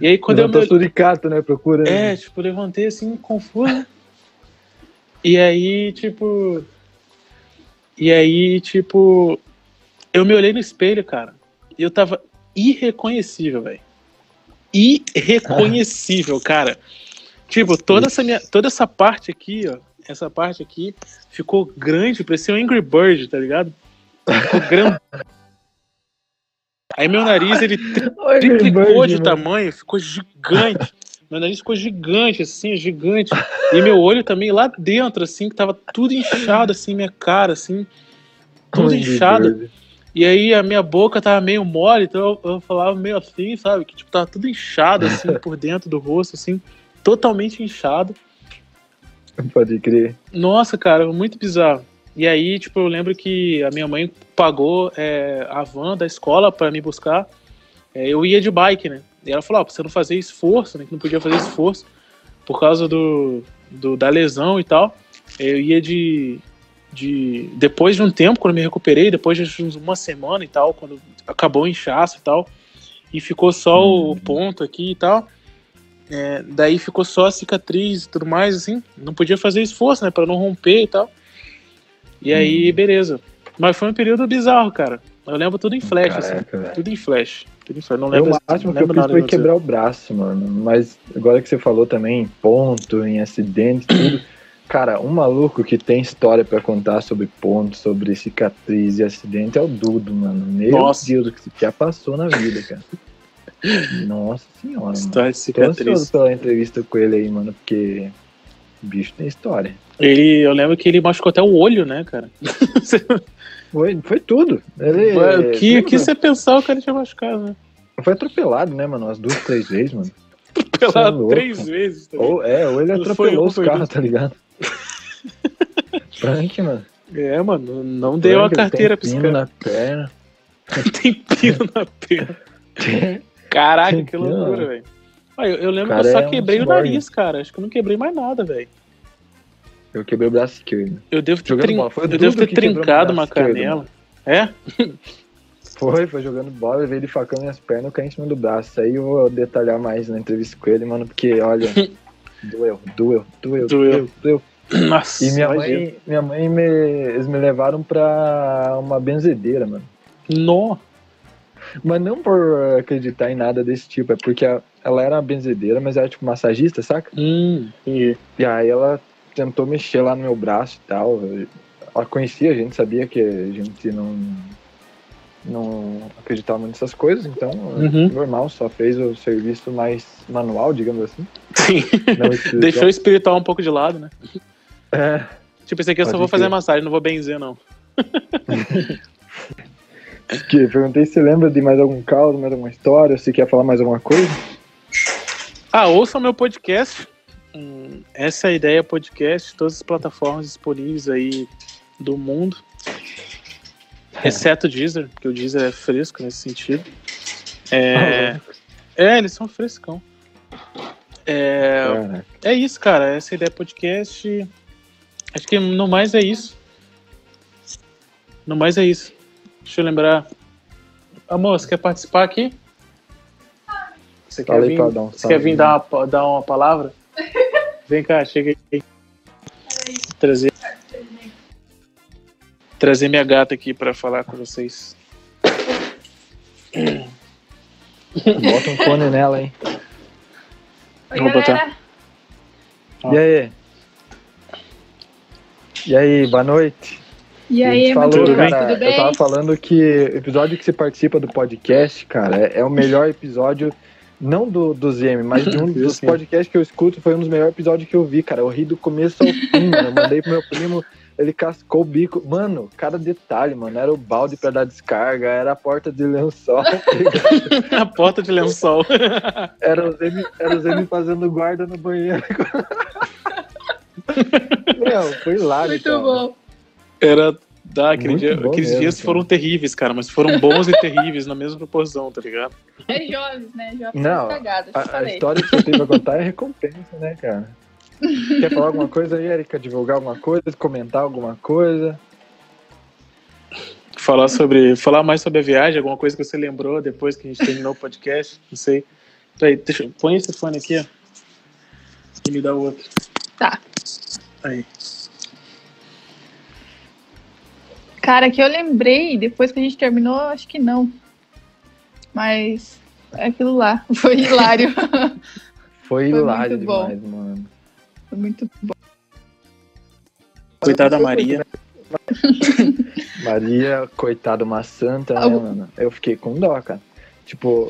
S2: E aí quando
S1: Levantou
S2: eu.
S1: suricato, né? Procura.
S2: É, tipo, levantei assim, confuso. E aí, tipo. E aí, tipo. Eu me olhei no espelho, cara. Eu tava irreconhecível, velho. Irreconhecível, <laughs> cara. Tipo, toda essa, minha, toda essa parte aqui, ó. Essa parte aqui ficou grande, parecia um Angry Bird, tá ligado? Ficou <laughs> grande. Aí meu nariz, ele <laughs> triplicou de tamanho, ficou gigante. Meu nariz ficou gigante, assim, gigante. E meu olho também lá dentro, assim, que tava tudo inchado, assim, minha cara, assim, tudo inchado. E aí a minha boca tava meio mole, então eu, eu falava meio assim, sabe? Que tipo, tava tudo inchado, assim, <laughs> por dentro do rosto, assim, totalmente inchado.
S1: Pode crer.
S2: Nossa, cara, muito bizarro. E aí, tipo, eu lembro que a minha mãe pagou é, a van da escola para me buscar. É, eu ia de bike, né? E ela falou, ó, pra você não fazer esforço, né? Que não podia fazer esforço por causa do, do da lesão e tal. Eu ia de, de depois de um tempo, quando me recuperei, depois de uma semana e tal, quando acabou o inchaço e tal, e ficou só o uhum. ponto aqui e tal. É, daí ficou só a cicatriz e tudo mais, assim. Não podia fazer esforço, né, para não romper e tal. E aí, uhum. beleza. Mas foi um período bizarro, cara. Eu lembro tudo em flash, assim. Caraca, assim. Tudo em flash. Tudo em flash. Não lembro,
S1: eu, o máximo que eu fiz foi quebrar o braço, mano. Mas agora que você falou também em ponto, em acidente, tudo. Cara, um maluco que tem história para contar sobre pontos, sobre cicatriz e acidente é o Dudo, mano. Meu Nossa. Deus, o que já passou na vida, cara. <laughs> Nossa senhora. História de cicatriz. Tô pela entrevista com ele aí, mano, porque o bicho tem história.
S2: Ele, eu lembro que ele machucou até o olho, né, cara? <laughs>
S1: foi, foi tudo. Ele,
S2: o que, que você pensava que ele tinha machucado, né?
S1: Foi atropelado, né, mano? Umas duas, três vezes, mano.
S2: atropelado é três vezes.
S1: Tá ou, é, ou ele atropelou os carros, tá ligado? Frank, mano.
S2: É, mano, não deu Frank, a carteira pra esse cara.
S1: na perna. <laughs>
S2: tem pino na perna. Caraca, que loucura, velho. Eu, eu, lembro cara que eu só é quebrei um o nariz, cara. Acho que eu não quebrei mais nada, velho.
S1: Eu quebrei o braço esquerdo.
S2: Eu devo ter, trin... eu devo ter trincado uma canela. é?
S1: Foi, foi jogando bola, veio de facão minhas pernas, eu caí em cima do braço. Aí eu vou detalhar mais na entrevista com ele, mano, porque, olha, <laughs> doeu, doeu, doeu, doeu, doeu.
S2: Nossa,
S1: e minha mãe, minha mãe me, eles me levaram pra uma benzedeira, mano.
S2: Nó!
S1: Mas não por acreditar em nada desse tipo, é porque ela era uma benzedeira, mas era tipo massagista, saca?
S2: Hum,
S1: e, e aí ela tentou mexer lá no meu braço e tal. Ela conhecia a gente, sabia que a gente não não acreditava muito nessas coisas, então uhum. normal, só fez o serviço mais manual, digamos assim.
S2: Sim. <laughs> Deixou o espiritual um pouco de lado, né?
S1: É.
S2: Tipo, esse aqui eu só vou fazer massagem, não vou benzer, não. <laughs>
S1: que, perguntei se lembra de mais algum caso, mais alguma história, se quer falar mais alguma coisa.
S2: Ah, ouça o meu podcast. Hum, essa é a ideia podcast, todas as plataformas disponíveis aí do mundo. Exceto o Deezer, porque o Deezer é fresco nesse sentido. É, é eles são frescão. É, é isso, cara. Essa ideia é podcast. Acho que no mais é isso. No mais é isso. Deixa eu lembrar. Amor, você quer participar aqui? Você quer vir, um você quer vir dar, uma, dar uma palavra? <laughs> Vem cá, chega aí. Trazer. trazer minha gata aqui pra falar com vocês.
S1: Bota um fone nela, hein?
S3: Oi,
S2: Vou botar.
S3: galera.
S1: E aí? E aí, boa noite.
S3: E aí,
S1: falou,
S3: querido,
S1: cara,
S3: tudo bem?
S1: eu tava falando que o episódio que você participa do podcast, cara, é, é o melhor episódio, não do, do ZM, mas de um <laughs> dos podcasts que eu escuto, foi um dos melhores episódios que eu vi, cara. Eu ri do começo ao fim, mano. Eu mandei pro meu primo, ele cascou o bico. Mano, cada detalhe, mano. Era o balde pra dar descarga, era a porta de lençol, tá? <laughs>
S2: A porta de lençol.
S1: era o Zemi, era o Zemi fazendo guarda no banheiro. <laughs> Meu, foi hilário,
S3: Muito
S1: cara.
S3: bom.
S2: Era. Dá, aquele
S1: Muito
S2: dia,
S1: bom
S2: aqueles
S1: mesmo,
S2: dias
S1: cara.
S2: foram terríveis, cara, mas foram bons e terríveis na mesma proporção, tá ligado?
S3: É jovens, né? Jovens
S1: Não,
S3: cagados,
S1: A, a história que você tem pra contar é recompensa, né, cara? <laughs> Quer falar alguma coisa aí, Erika? Divulgar alguma coisa? Comentar alguma coisa?
S2: Falar sobre. Falar mais sobre a viagem, alguma coisa que você lembrou depois que a gente terminou o podcast, não sei. Peraí, deixa, eu- põe esse fone aqui, ó. E me dá o outro.
S3: Tá.
S2: Aí.
S3: Cara, que eu lembrei, depois que a gente terminou, acho que não. Mas é aquilo lá. <laughs> Foi hilário. <laughs>
S1: Foi,
S3: Foi
S1: hilário
S3: muito bom.
S1: demais, mano.
S3: Foi muito bom.
S2: Coitada da Maria. <laughs>
S1: Maria, coitada, uma santa, né, mano? Eu fiquei com dó, cara. Tipo.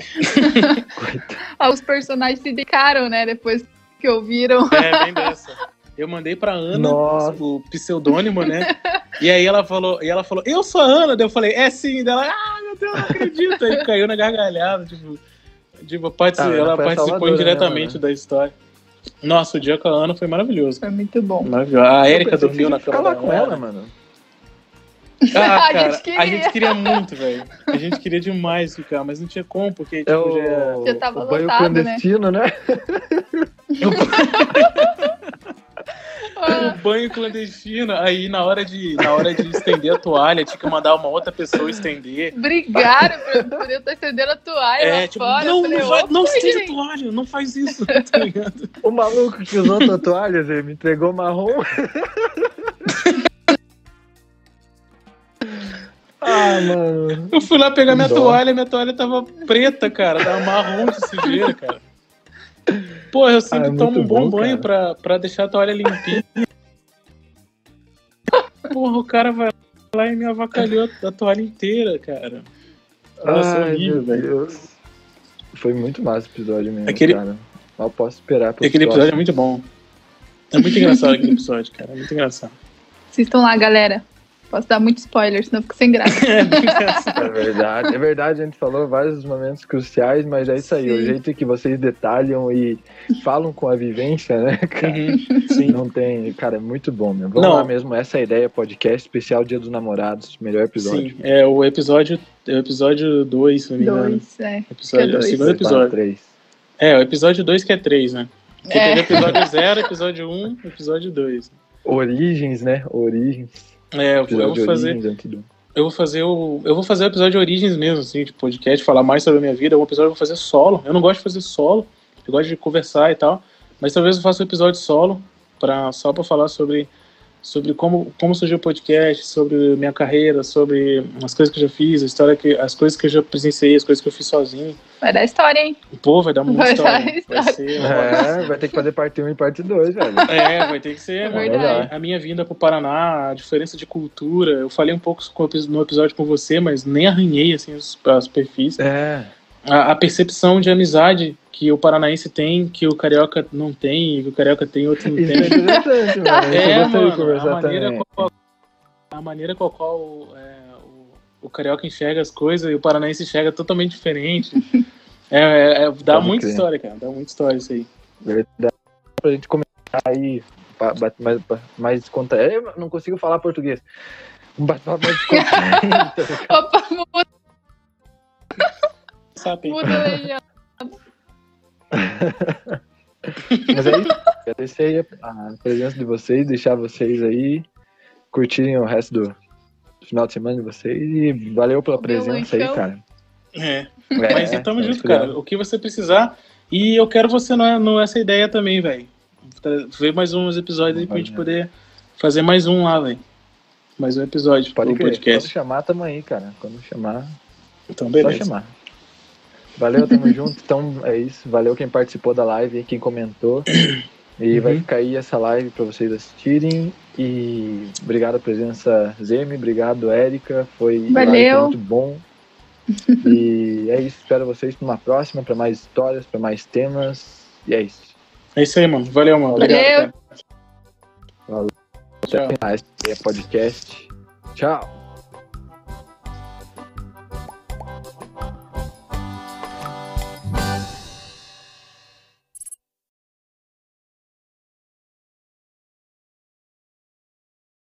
S3: Ah, os personagens se dedicaram, né? Depois que ouviram.
S2: É, bem dessa. Eu mandei pra Ana,
S1: Nossa.
S2: o pseudônimo, né? E aí ela falou, e ela falou, eu sou a Ana, daí eu falei, é sim, dela, ah, meu Deus, não acredito. Aí caiu na gargalhada, tipo, tipo particip-
S1: Ah, ela
S2: ela participou
S1: né,
S2: indiretamente
S1: mano?
S2: da história. Nossa, o dia com a Ana foi maravilhoso.
S3: Foi muito bom.
S2: Maravilhoso. A
S1: Eu
S2: Erika dormiu na cama
S1: lá com
S2: Ana.
S1: ela, mano. <laughs>
S2: Ah,
S3: A
S2: cara,
S3: gente queria.
S2: a gente queria muito, velho. A gente queria demais ficar, mas não tinha como, porque tipo,
S1: É o,
S2: já...
S3: Já tava
S1: o banho
S3: lotado, né?
S1: clandestino, né? <laughs>
S3: Ah,
S2: o banho clandestino. Aí na hora de na hora de estender a toalha, tinha que mandar uma outra pessoa estender.
S3: brigaram pra poder estar estendendo a toalha
S2: É,
S3: lá
S2: tipo,
S3: fora.
S2: não,
S3: Eu falei,
S2: não, vai,
S3: "Opa,
S2: não estende a
S3: gente."
S2: toalha, não faz isso, <laughs> tá?
S1: O maluco que usou tua toalha, Zé, me entregou marrom. <laughs> ah, mano.
S2: Eu fui lá pegar minha
S1: Dó.
S2: toalha, minha toalha tava preta, cara, tava marrom de sujeira, cara. Pô, eu sempre
S1: Ah, é
S2: tomo um bom,
S1: bom,
S2: banho pra, pra deixar a toalha limpinha. Porra, o cara vai lá e me avacalhou a toalha inteira, cara. Nossa,
S1: Ai,
S2: horrível,
S1: meu
S2: velho.
S1: Deus. Foi muito massa o episódio mesmo,
S2: Aquele-
S1: cara. Mal posso esperar
S2: Aquele episódio é
S1: próximos.
S2: muito bom. É muito engraçado aquele episódio, cara. É muito engraçado.
S3: Assistam lá, galera. Posso dar muito spoiler, senão fica sem graça. <laughs>
S2: É.
S1: É verdade, é verdade, a gente falou vários momentos cruciais, mas é isso aí, o
S3: Sim.
S1: jeito que vocês detalham e falam com a vivência, né, cara?
S2: Uhum, Sim.
S1: Não tem, cara, é muito bom, meu. Vamos
S2: Não.
S1: lá mesmo, essa é a ideia, podcast especial Dia dos Namorados, melhor episódio.
S2: Sim, é o episódio, é o episódio 2, se não me engano.
S3: Dois, é.
S2: Episódio,
S3: É dois.
S2: o segundo episódio.
S1: três.
S2: É, o episódio 2 que é 3, né? Porque
S3: É.
S2: teve episódio 0, episódio 1, um, episódio 2.
S1: Origens, né? Origens.
S2: É, eu, eu vou fazer, eu vou fazer o, eu vou fazer o episódio Origens mesmo, assim, de podcast, falar mais sobre a minha vida. Um episódio eu vou fazer solo. Eu não gosto de fazer solo, eu gosto de conversar e tal, mas talvez eu faça um episódio solo para só para falar sobre sobre como, como surgiu o podcast, sobre minha carreira, sobre as coisas que eu já fiz, a história que as coisas que eu já presenciei, as coisas que eu fiz sozinho.
S3: Vai dar história, hein?
S2: Pô, vai dar muita
S3: Vai
S2: história.
S3: dar
S2: Vai
S3: história.
S2: ser uma hora.
S1: É, vai ter que fazer parte 1 e parte 2, velho.
S2: É, vai ter que ser.
S3: É
S2: mano.
S3: verdade.
S2: A minha vinda pro Paraná, a diferença de cultura. Eu falei um pouco no episódio com você, mas nem arranhei assim os- a superfície.
S1: É,
S2: A, a percepção de amizade que o paranaense tem, que o carioca não tem, e que o carioca tem, outro não
S1: isso é
S2: tem.
S1: interessante, mano. Isso
S2: É, mano, a
S1: conversar
S2: maneira,
S1: também.
S2: qual, a maneira com a qual é, o, o carioca enxerga as coisas e o paranaense enxerga totalmente diferente. É, é, é, dá
S1: Pode
S2: muita
S1: crer.
S2: história, cara. Dá muita história isso aí.
S1: Verdade. Pra gente comentar aí, mais, mais descontraído. Eu não consigo falar português. Um bate-papo mais descontraído. <laughs> <laughs>
S3: Opa, muda, Legenda. <laughs>
S1: Mas é isso. Agradecer aí a presença de vocês, deixar vocês aí curtirem o resto do final de semana de vocês e valeu pela presença aí, cara.
S2: É.
S1: É,
S2: Mas tamo
S1: é,
S2: junto,
S1: obrigado.
S2: cara. O que você precisar. E eu quero você no, no essa ideia também, velho. Ver mais uns episódios aí pra gente poder fazer mais um lá, velho. mais um episódio
S1: Pode
S2: do
S1: crer.
S2: podcast.
S1: Quando chamar, tamo aí, cara. Quando chamar,
S2: Então,
S1: só
S2: beleza.
S1: chamar. Valeu, tamo <laughs> junto. Então é isso. Valeu quem participou da live, quem comentou. E vai
S2: Uhum.
S1: ficar aí essa live pra vocês assistirem. E obrigado a presença, Zemi. Obrigado, Érica. Foi, live, foi
S3: Valeu.
S1: muito bom. <laughs> e é isso. Espero vocês numa próxima, pra mais histórias, pra mais temas. E é isso.
S2: É isso aí, mano. Valeu, mano.
S3: Valeu.
S2: Obrigado.
S1: Valeu.
S2: Tchau.
S1: Até mais. É podcast. Tchau.